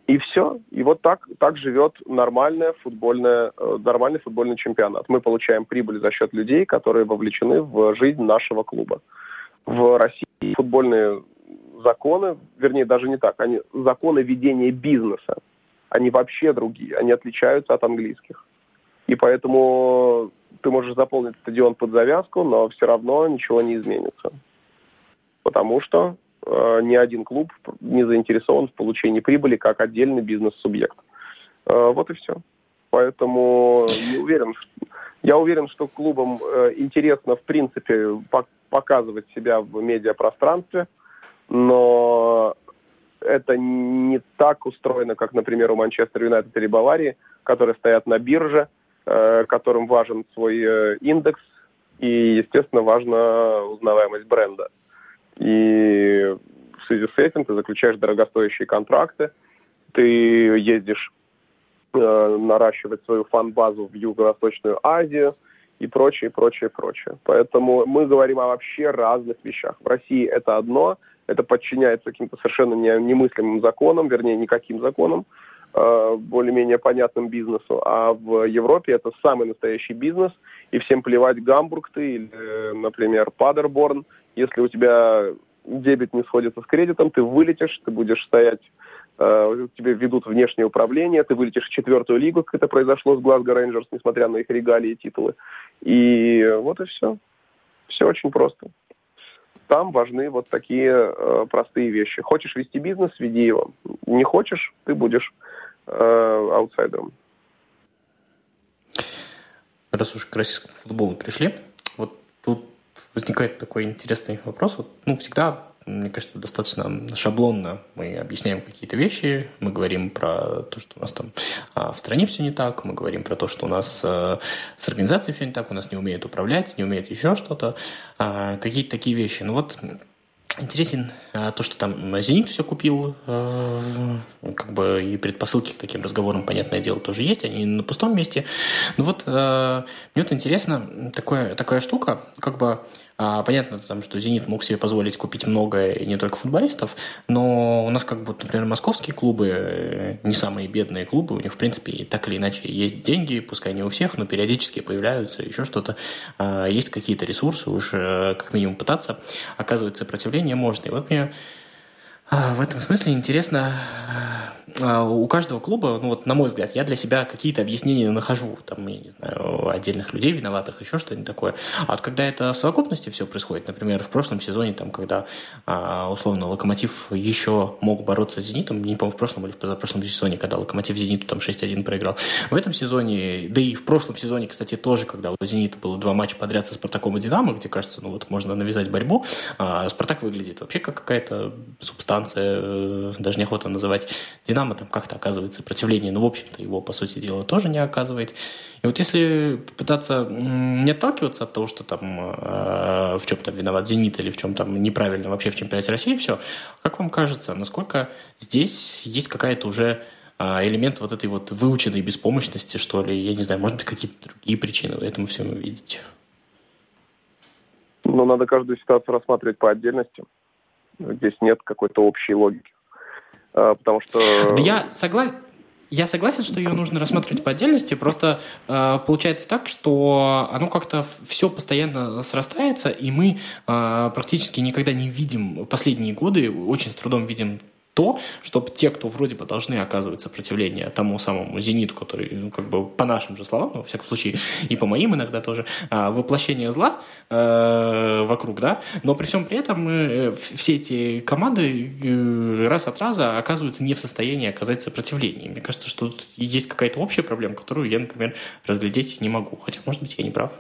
и все. И вот так, так живет нормальная футбольная, э, нормальный футбольный чемпионат. Мы получаем прибыль за счет людей, которые вовлечены в жизнь нашего клуба. В России футбольные законы, вернее, даже не так, они законы ведения бизнеса, они вообще другие, они отличаются от английских. И поэтому ты можешь заполнить стадион под завязку, но все равно ничего не изменится. Потому что э, ни один клуб не заинтересован в получении прибыли как отдельный бизнес-субъект. Э, вот и все. Поэтому не уверен, я уверен, что клубам э, интересно, в принципе, по показывать себя в медиапространстве, но это не так устроено, как, например, у Манчестер Юнайтед или Баварии, которые стоят на бирже – которым важен свой э, индекс и, естественно, важна узнаваемость бренда. И в связи с этим ты заключаешь дорогостоящие контракты, ты ездишь э, наращивать свою фан-базу в Юго-Восточную Азию и прочее, прочее, прочее. Поэтому мы говорим о вообще разных вещах. В России это одно, это подчиняется каким-то совершенно немыслимым законам, вернее, никаким законам. Э, более-менее понятным бизнесу, а в Европе это самый настоящий бизнес, и всем плевать Гамбург ты или, например, Падерборн, если у тебя дебет не сходится с кредитом, ты вылетишь, ты будешь стоять, э, тебе ведут внешнее управление, ты вылетишь в четвертую лигу, как это произошло с Глазго Рейнджерс, несмотря на их регалии и титулы. И вот и все. Все очень просто. Там важны вот такие э, простые вещи. Хочешь вести бизнес, веди его. Не хочешь, ты будешь э, аутсайдером. Раз уж к российскому футболу пришли, вот тут возникает такой интересный вопрос. Вот, ну, всегда, мне кажется, достаточно шаблонно мы объясняем какие-то вещи, мы говорим про то, что у нас там а, в стране все не так, мы говорим про то, что у нас а, с организацией все не так, у нас не умеют управлять, не умеют еще что-то, а, какие-то такие вещи. Ну вот Интересен а, то, что там «Зенит» все купил, а, как бы и предпосылки к таким разговорам, понятное дело, тоже есть, они на пустом месте. Ну вот, а, мне вот интересно, такое, такая штука, как бы а, понятно, там, что «Зенит» мог себе позволить купить много не только футболистов, но у нас, как бы, например, московские клубы, э, не самые бедные клубы, у них, в принципе, так или иначе есть деньги, пускай не у всех, но периодически появляются еще что-то, а, есть какие-то ресурсы, уж э, как минимум пытаться оказывать сопротивление можно. И вот мне в этом смысле интересно, а, у каждого клуба, ну вот на мой взгляд, я для себя какие-то объяснения нахожу, там, я не знаю, отдельных людей виноватых, еще что-нибудь такое. А вот когда это в совокупности все происходит, например, в прошлом сезоне, там, когда а, условно Локомотив еще мог бороться с Зенитом, не помню, в прошлом или в позапрошлом сезоне, когда Локомотив Зениту там 6-1 проиграл. В этом сезоне, да и в прошлом сезоне, кстати, тоже, когда у Зенита было два матча подряд со Спартаком и Динамо, где, кажется, ну вот можно навязать борьбу, а Спартак выглядит вообще как какая-то субстанция, э, даже неохота называть Динамо там как-то оказывает сопротивление, но, в общем-то, его, по сути дела, тоже не оказывает. И вот если пытаться не отталкиваться от того, что там э, в чем-то виноват «Зенит» или в чем там неправильно вообще в чемпионате России, все, как вам кажется, насколько здесь есть какая-то уже э, элемент вот этой вот выученной беспомощности, что ли, я не знаю, может быть, какие-то другие причины в этом всем видите? Ну, надо каждую ситуацию рассматривать по отдельности. Здесь нет какой-то общей логики. А, потому что... Я согласен. Я согласен, что ее нужно рассматривать по отдельности, просто э, получается так, что оно как-то все постоянно срастается, и мы э, практически никогда не видим последние годы, очень с трудом видим то, чтобы те, кто вроде бы должны оказывать сопротивление тому самому «Зениту», который, ну, как бы по нашим же словам, во всяком случае, и по моим иногда тоже, а, воплощение зла э, вокруг, да, но при всем при этом э, все эти команды э, раз от раза оказываются не в состоянии оказать сопротивление. Мне кажется, что тут есть какая-то общая проблема, которую я, например, разглядеть не могу. Хотя, может быть, я не прав.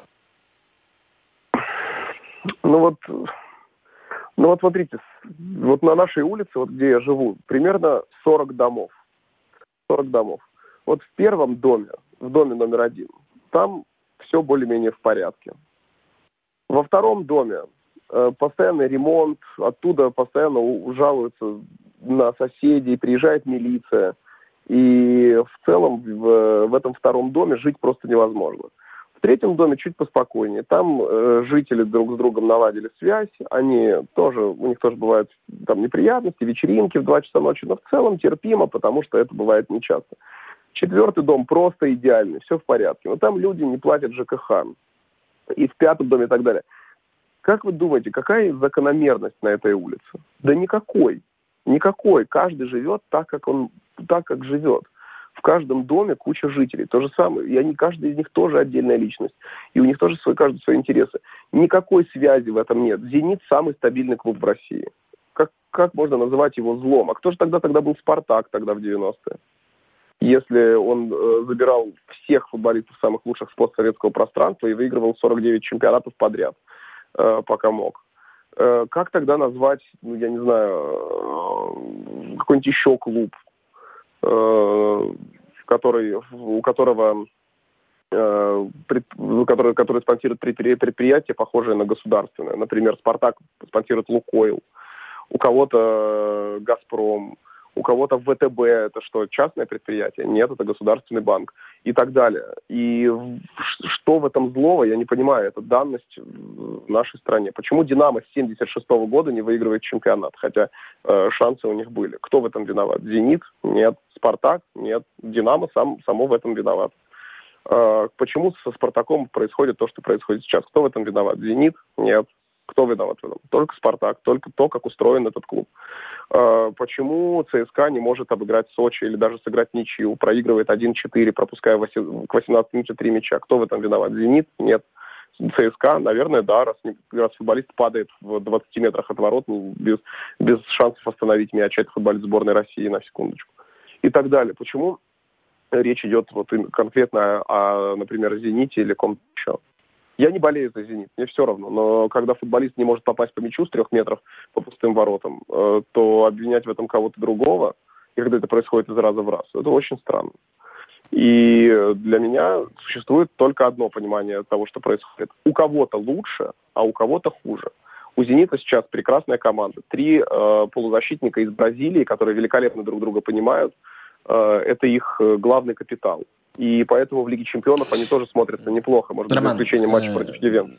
Ну вот, ну вот смотрите, вот на нашей улице, вот где я живу, примерно 40 домов. 40 домов. Вот в первом доме, в доме номер один, там все более-менее в порядке. Во втором доме э, постоянный ремонт, оттуда постоянно жалуются на соседей, приезжает милиция. И в целом в, в этом втором доме жить просто невозможно. Третьем доме чуть поспокойнее. Там э, жители друг с другом наладили связь. Они тоже, у них тоже бывают там неприятности, вечеринки в 2 часа ночи, но в целом терпимо, потому что это бывает нечасто. Четвертый дом просто идеальный, все в порядке. Но там люди не платят ЖКХ. И в пятом доме и так далее. Как вы думаете, какая закономерность на этой улице? Да никакой. Никакой. Каждый живет так, как он, так, как живет. В каждом доме куча жителей. То же самое. И они, каждый из них тоже отдельная личность. И у них тоже свой, каждый свои интересы. Никакой связи в этом нет. «Зенит» – самый стабильный клуб в России. Как, как можно называть его злом? А кто же тогда тогда был «Спартак» тогда в 90-е? Если он э, забирал всех футболистов самых лучших с постсоветского пространства и выигрывал 49 чемпионатов подряд, э, пока мог. Э, как тогда назвать, ну, я не знаю, э, какой-нибудь еще клуб, который, у которого который, который спонсирует предприятие, похожее на государственное. Например, «Спартак» спонсирует «Лукойл», у кого-то «Газпром», у кого-то ВТБ это что, частное предприятие? Нет, это государственный банк и так далее. И что в этом злого, я не понимаю, это данность в нашей стране. Почему «Динамо» с 76 -го года не выигрывает чемпионат, хотя э, шансы у них были? Кто в этом виноват? «Зенит»? Нет. «Спартак»? Нет. «Динамо» сам, само в этом виноват. Э, почему со «Спартаком» происходит то, что происходит сейчас? Кто в этом виноват? «Зенит»? Нет. Кто виноват в этом? Только «Спартак», только то, как устроен этот клуб. А, почему ЦСКА не может обыграть Сочи или даже сыграть ничью, проигрывает 1-4, пропуская к 18 минуте 3 мяча? Кто в этом виноват? «Зенит»? Нет. ЦСКА, наверное, да, раз, раз футболист падает в 20 метрах от ворот без, без шансов остановить мяч, это футболист сборной России, на секундочку. И так далее. Почему речь идет вот конкретно о, например, «Зените» или ком-то еще? Я не болею за «Зенит», мне все равно. Но когда футболист не может попасть по мячу с трех метров по пустым воротам, э, то обвинять в этом кого-то другого, и когда это происходит из раза в раз, это очень странно. И для меня существует только одно понимание того, что происходит. У кого-то лучше, а у кого-то хуже. У «Зенита» сейчас прекрасная команда. Три э, полузащитника из Бразилии, которые великолепно друг друга понимают. Э, это их э, главный капитал. И поэтому в Лиге Чемпионов они тоже смотрятся неплохо, может Роман, быть, за исключением матча э... против Ювентуса.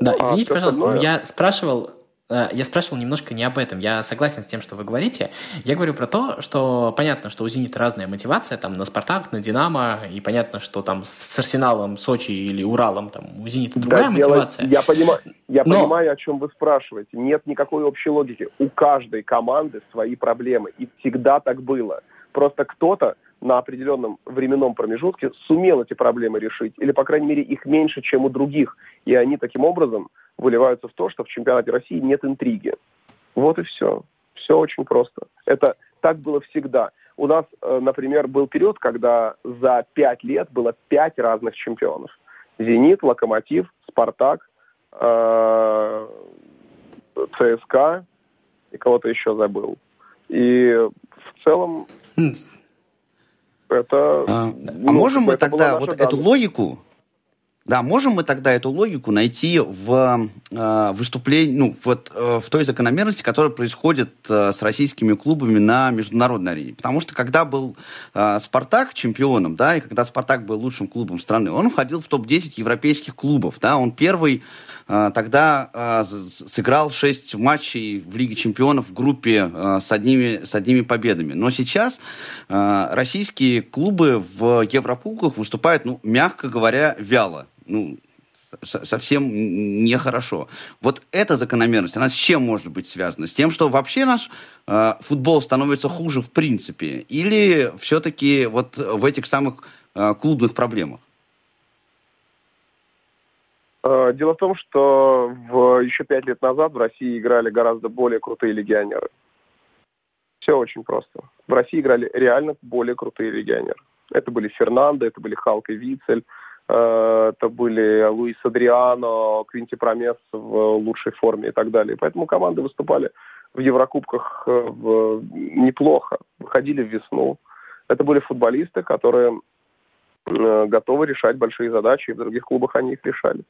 Да, а извините, пожалуйста, остальное... я спрашивал, э, я спрашивал немножко не об этом. Я согласен с тем, что вы говорите. Я говорю про то, что понятно, что у «Зенита» разная мотивация, там, на «Спартак», на «Динамо», и понятно, что там с «Арсеналом», «Сочи» или «Уралом» там у «Зенита» другая да, мотивация. Я, понимаю, я Но... понимаю, о чем вы спрашиваете. Нет никакой общей логики. У каждой команды свои проблемы, и всегда так было. Просто кто-то на определенном временном промежутке сумел эти проблемы решить, или, по крайней мере, их меньше, чем у других, и они таким образом выливаются в то, что в чемпионате России нет интриги. Вот и все. Все очень просто. Это так было всегда. У нас, э, например, был период, когда за пять лет было пять разных чемпионов. «Зенит», «Локомотив», «Спартак», э, ЦСКА и кого-то еще забыл. И в целом хм. Это, а, ну, а можем мы тогда вот данность. эту логику, да, можем мы тогда эту логику найти в э, выступлении, ну, вот э, в той закономерности, которая происходит э, с российскими клубами на международной арене. Потому что когда был э, Спартак чемпионом, да, и когда Спартак был лучшим клубом страны, он входил в топ-10 европейских клубов, да, он первый э, тогда э, сыграл 6 матчей в Лиге чемпионов в группе э, с, одними, с одними победами. Но сейчас э, российские клубы в Еврокубках выступают, ну, мягко говоря, вяло ну, совсем нехорошо. Вот эта закономерность, она с чем может быть связана? С тем, что вообще наш э, футбол становится хуже в принципе? Или все-таки вот в этих самых э, клубных проблемах? Э, дело в том, что в, еще пять лет назад в России играли гораздо более крутые легионеры. Все очень просто. В России играли реально более крутые легионеры. Это были Фернандо, это были Халк и Вицель, это были Луис Адриано, Квинти Промес в лучшей форме и так далее. Поэтому команды выступали в Еврокубках э, неплохо, выходили в весну. Это были футболисты, которые э, готовы решать большие задачи, и в других клубах они их решали.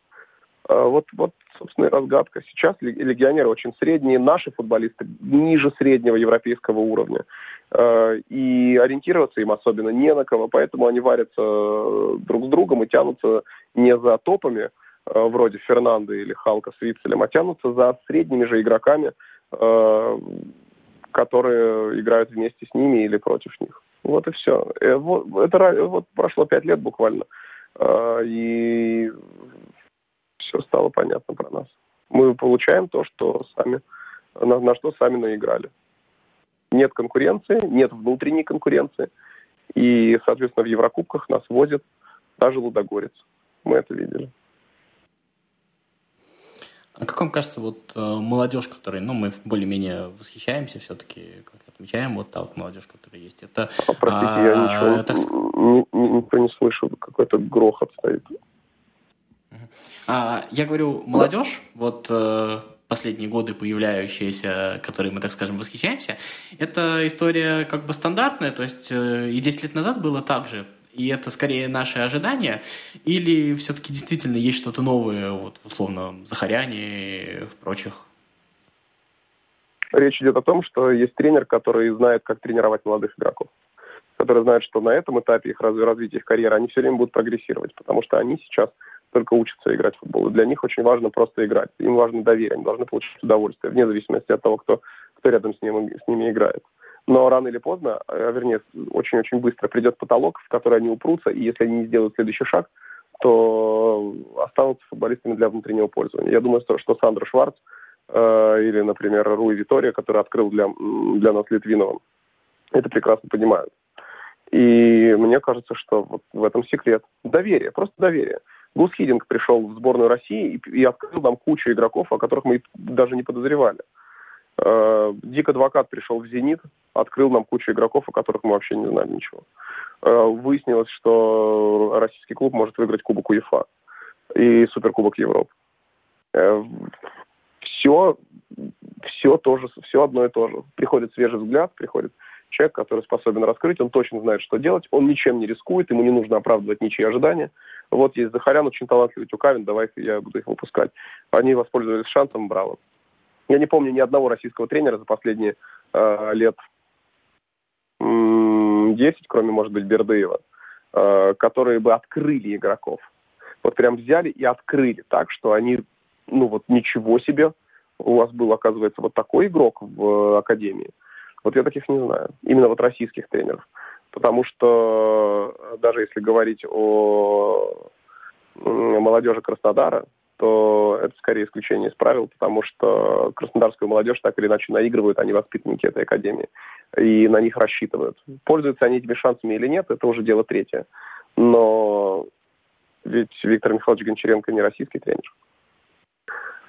Вот, вот, собственно, и разгадка. Сейчас легионеры очень средние, наши футболисты ниже среднего европейского уровня. Э, и ориентироваться им особенно не на кого, поэтому они варятся э, друг с другом и тянутся не за топами, э, вроде Фернанда или Халка с Вицелем, а тянутся за средними же игроками, которые играют вместе с ними или против них. Вот и все. Это вот прошло пять лет буквально, и все стало понятно про нас. Мы получаем то, что сами, на, на что сами наиграли нет конкуренции, нет внутренней конкуренции. И, соответственно, в Еврокубках нас возят даже Лудогорец. Мы это видели. А как вам кажется, вот э, молодежь, которой, ну, мы более-менее восхищаемся все-таки, как отмечаем, вот та вот молодежь, которая есть, это... А, простите, а, я ничего, так... ни, ни, никто не слышу, какой-то грохот стоит. А, я говорю, молодежь, вот э, последние годы появляющиеся, которые мы, так скажем, восхищаемся, это история как бы стандартная, то есть э, и 10 лет назад было так же, и это скорее наши ожидания, или все-таки действительно есть что-то новое, вот, в Захаряне и в прочих? Речь идет о том, что есть тренер, который знает, как тренировать молодых игроков который знает, что на этом этапе их развития их карьеры они все время будут прогрессировать, потому что они сейчас только учатся играть в футбол. И для них очень важно просто играть. Им важно доверие, они должны получить удовольствие, вне зависимости от того, кто, кто рядом с, ним, с ними играет. Но рано или поздно, а вернее, очень-очень быстро придет потолок, в который они упрутся, и если они не сделают следующий шаг, то останутся футболистами для внутреннего пользования. Я думаю, что, что Сандра Шварц э, или, например, Руи Витория, который открыл для, для нас Литвинова, это прекрасно понимают. И мне кажется, что вот в этом секрет. Доверие, просто доверие. Гус Хидинг пришел в сборную России и, и открыл нам кучу игроков, о которых мы даже не подозревали. Э, Дик Адвокат пришел в «Зенит», открыл нам кучу игроков, о которых мы вообще не знали ничего. Э, выяснилось, что российский клуб может выиграть Кубок УЕФА и Суперкубок Европы. Э, все, все тоже, все одно и то же. Приходит свежий взгляд, приходит человек, который способен раскрыть, он точно знает, что делать, он ничем не рискует, ему не нужно оправдывать ничьи ожидания. Вот есть Захарян, очень талантливый Тюкавин, давай я буду их выпускать. Они воспользовались шансом, браво. Я не помню ни одного российского тренера за последние э, лет м- 10, кроме, может быть, Бердыева, э, которые бы открыли игроков. Вот прям взяли и открыли так, что они, ну вот ничего себе, у вас был, оказывается, вот такой игрок в э, Академии. Вот я таких не знаю. Именно вот российских тренеров. Потому что э, даже если говорить о молодежи Краснодара, то это скорее исключение из правил, потому что краснодарскую молодежь так или иначе наигрывают, они воспитанники этой академии, и на них рассчитывают. Пользуются они этими шансами или нет, это уже дело третье. Но ведь Виктор Михайлович Гончаренко не российский тренер.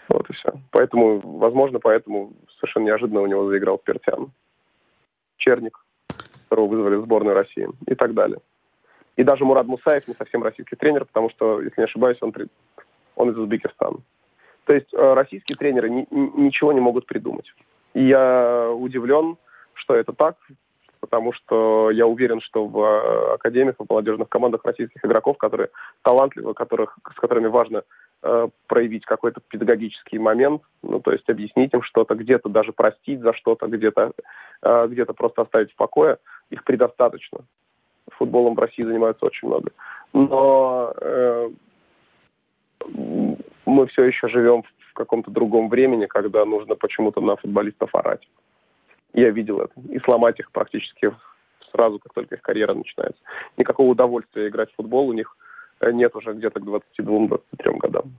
Вот и все. Поэтому, возможно, поэтому совершенно неожиданно у него заиграл Пертян. Черник, которого вызвали в сборную России и так далее. И даже Мурат Мусаев не совсем российский тренер, потому что, если не ошибаюсь, он, он из Узбекистана. То есть э, российские тренеры ни, ничего не могут придумать. И я удивлен, что это так, потому что я уверен, что в э, академиях, в молодежных командах российских игроков, которые талантливы, которых, с которыми важно проявить какой-то педагогический момент, ну, то есть объяснить им что-то, где-то даже простить за что-то, где-то э, где просто оставить в покое, их предостаточно. Футболом в России занимаются очень много. Но э, мы все еще живем в каком-то другом времени, когда нужно почему-то на футболистов орать. Я видел это. И сломать их практически сразу, как только их карьера начинается. Никакого удовольствия играть в футбол у них э, нет уже где-то к 22-23 годам.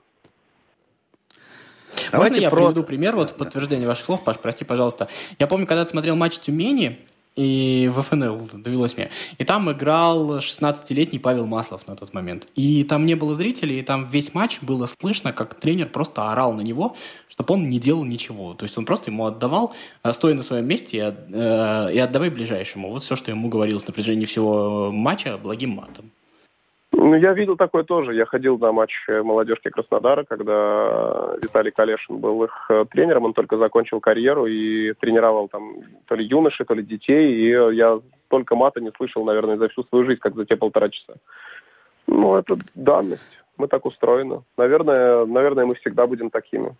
Давайте Можно я про... приведу пример, вот подтверждение ваших слов, Паш, прости, пожалуйста. Я помню, когда ты смотрел матч Тюмени, и в ФНЛ довелось мне. И там играл 16-летний Павел Маслов на тот момент. И там не было зрителей, и там весь матч было слышно, как тренер просто орал на него, чтобы он не делал ничего. То есть он просто ему отдавал, э, стоя на своем месте, и, э, отдавай ближайшему. Вот все, что ему говорилось на протяжении всего матча, благим матом. Ну, я видел такое тоже. Я ходил на матч молодежки Краснодара, когда Виталий Калешин был их э, тренером. Он только закончил карьеру и тренировал там то ли юношей, то ли детей. И я только мата не слышал, наверное, за всю свою жизнь, как за те полтора часа. Ну, это данность. Мы так устроены. Наверное, наверное, мы всегда будем такими.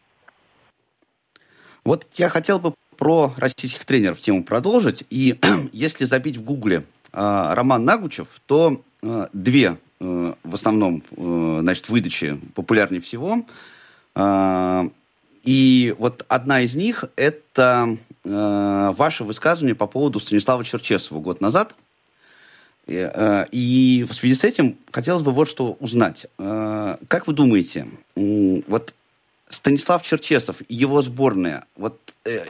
Вот я хотел бы про российских тренеров тему продолжить. И если забить в Гугле э, Роман Нагучев, то э, две Э, в основном, э, значит, выдачи популярнее всего. Э, и вот одна из них – это ваше высказывание по поводу Станислава Черчесова год назад. И в связи с этим хотелось бы вот что узнать. Как вы думаете, вот Станислав Черчесов, его сборная, вот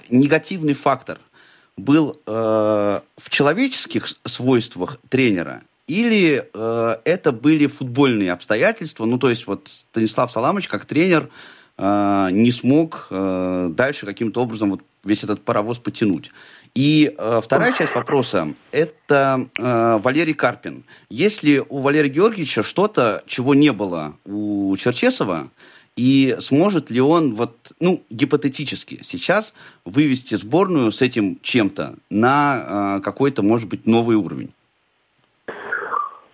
негативный фактор был в человеческих свойствах тренера – или э, это были футбольные обстоятельства, ну, то есть вот Станислав Саламович как тренер э, не смог э, дальше каким-то образом вот весь этот паровоз потянуть. И э, вторая часть вопроса – это э, Валерий Карпин. Если у Валерия Георгиевича что-то, чего не было у Черчесова, и сможет ли он вот, ну, гипотетически сейчас вывести сборную с этим чем-то на э, какой-то, может быть, новый уровень?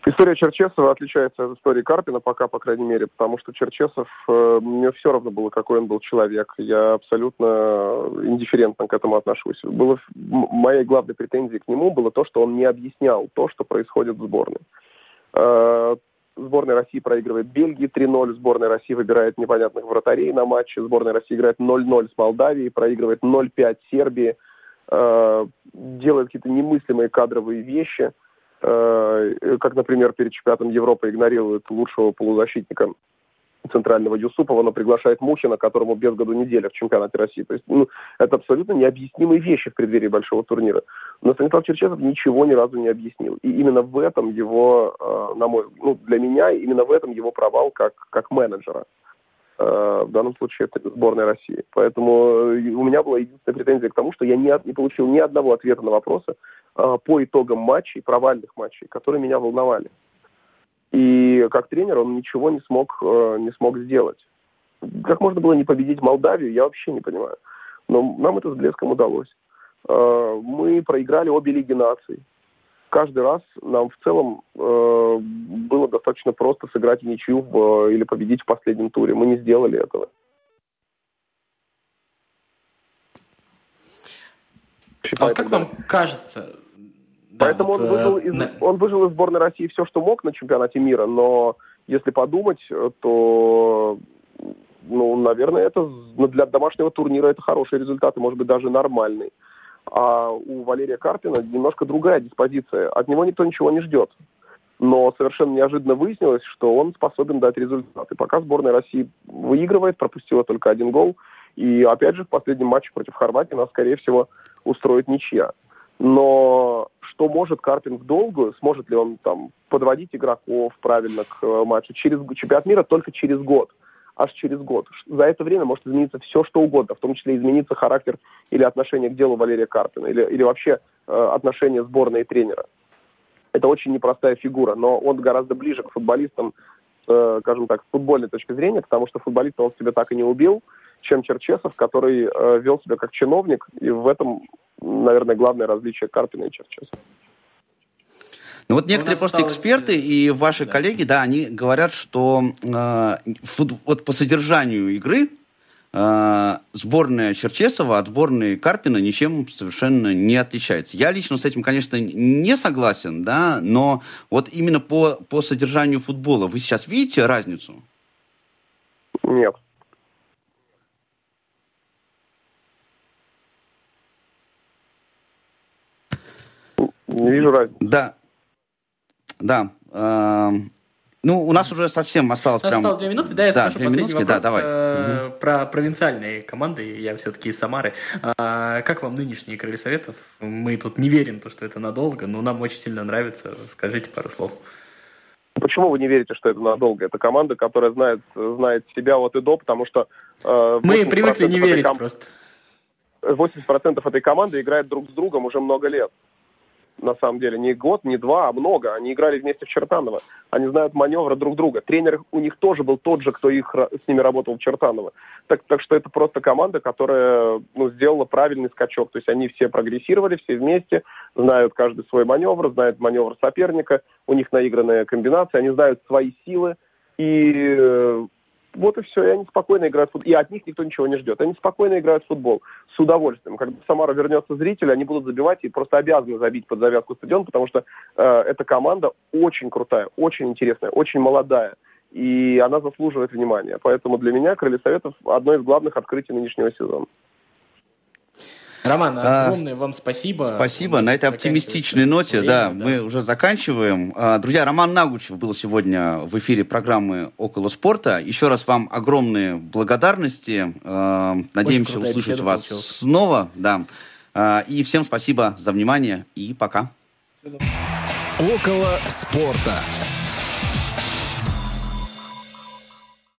История Черчесова отличается от истории Карпина пока, по крайней мере, потому что Черчесов, э, мне все равно было, какой он был человек. Я абсолютно индифферентно к этому отношусь. Было, моей главной претензией к нему было то, что он не объяснял то, что происходит в сборной. Э, сборная России проигрывает Бельгии 3-0, сборная России выбирает непонятных вратарей на матче, сборная России играет 0-0 с Молдавией, проигрывает 0-5 Сербии, э, делает какие-то немыслимые кадровые вещи – как, например, перед чемпионатом Европы игнорирует лучшего полузащитника центрального Юсупова, но приглашает Мухина, которому без году неделя в чемпионате России. То есть ну, это абсолютно необъяснимые вещи в преддверии большого турнира. Но Станислав Черчесов ничего ни разу не объяснил. И именно в этом его, э, на мой, ну, для меня, именно в этом его провал как, как менеджера. Э, в данном случае это сборная России. Поэтому у меня была единственная претензия к тому, что я не, не получил ни одного ответа на вопросы, Э, по итогам матчей, провальных матчей, которые меня волновали. И как тренер он ничего не смог, э, не смог сделать. Как можно было не победить Молдавию, я вообще не понимаю. Но нам это с блеском удалось. Э, мы проиграли обе лиги наций. Каждый раз нам в целом было достаточно просто сыграть ничью в, или победить в последнем туре. Мы не сделали этого. А вот как вам кажется, Поэтому вот, он, выжил из, на... он выжил из сборной России все, что мог на чемпионате мира, но если подумать, то, ну, наверное, это для домашнего турнира это хороший результат, и, может быть, даже нормальный. А у Валерия Карпина немножко другая диспозиция. От него никто ничего не ждет. Но совершенно неожиданно выяснилось, что он способен дать результат. И пока сборная России выигрывает, пропустила только один гол. И опять же, в последнем матче против Хорватии нас, скорее всего, устроит ничья. Но что может Карпин в долгую, сможет ли он там подводить игроков правильно к э, матчу через чемпионат мира только через год, аж через год. За это время может измениться все, что угодно, в том числе измениться характер или отношение к делу Валерия Карпина, или, или вообще э, отношение сборной и тренера. Это очень непростая фигура, но он гораздо ближе к футболистам, э, скажем так, с футбольной точки зрения, потому что футболиста он себя так и не убил, чем Черчесов, который э, вел себя как чиновник, и в этом наверное, главное различие Карпина и Черчесова. Ну вот некоторые просто осталось... эксперты и ваши да. коллеги, да, они говорят, что э, фут, вот по содержанию игры э, сборная Черчесова от сборной Карпина ничем совершенно не отличается. Я лично с этим, конечно, не согласен, да, но вот именно по, по содержанию футбола вы сейчас видите разницу? Нет. Не вижу разницы. Да. Да. Эм, ну, у нас уже совсем осталось прям... Осталось две минуты, да, я да, спрошу последний минутки, вопрос да, давай. Э, про провинциальные команды, я все-таки из Самары. А, как вам нынешние крылья советов? Мы тут не верим, то, что это надолго, но нам очень сильно нравится. Скажите пару слов. Почему вы не верите, что это надолго? Это команда, которая знает, знает себя от и до, потому что... Э, Мы привыкли не верить ком... просто. 80% этой команды играет друг с другом уже много лет. На самом деле. Не год, не два, а много. Они играли вместе в Чертаново. Они знают маневры друг друга. Тренер у них тоже был тот же, кто их, с ними работал в Чертаново. Так, так что это просто команда, которая ну, сделала правильный скачок. То есть они все прогрессировали, все вместе, знают каждый свой маневр, знают маневр соперника, у них наигранная комбинация, они знают свои силы. И э, вот и все, и они спокойно играют в футбол. И от них никто ничего не ждет. Они спокойно играют в футбол с удовольствием. Когда Самара вернется зрители, они будут забивать и просто обязаны забить под завязку стадион, потому что э, эта команда очень крутая, очень интересная, очень молодая. И она заслуживает внимания. Поэтому для меня Крылья Советов одно из главных открытий нынешнего сезона. Роман, а, огромное а, вам спасибо. Спасибо. На этой оптимистичной ноте, время, да, да, мы уже заканчиваем. А, друзья, Роман Нагучев был сегодня в эфире программы «Около спорта». Еще раз вам огромные благодарности. А, надеемся услышать вас получилась. снова. Да. И всем спасибо за внимание и пока. Около спорта.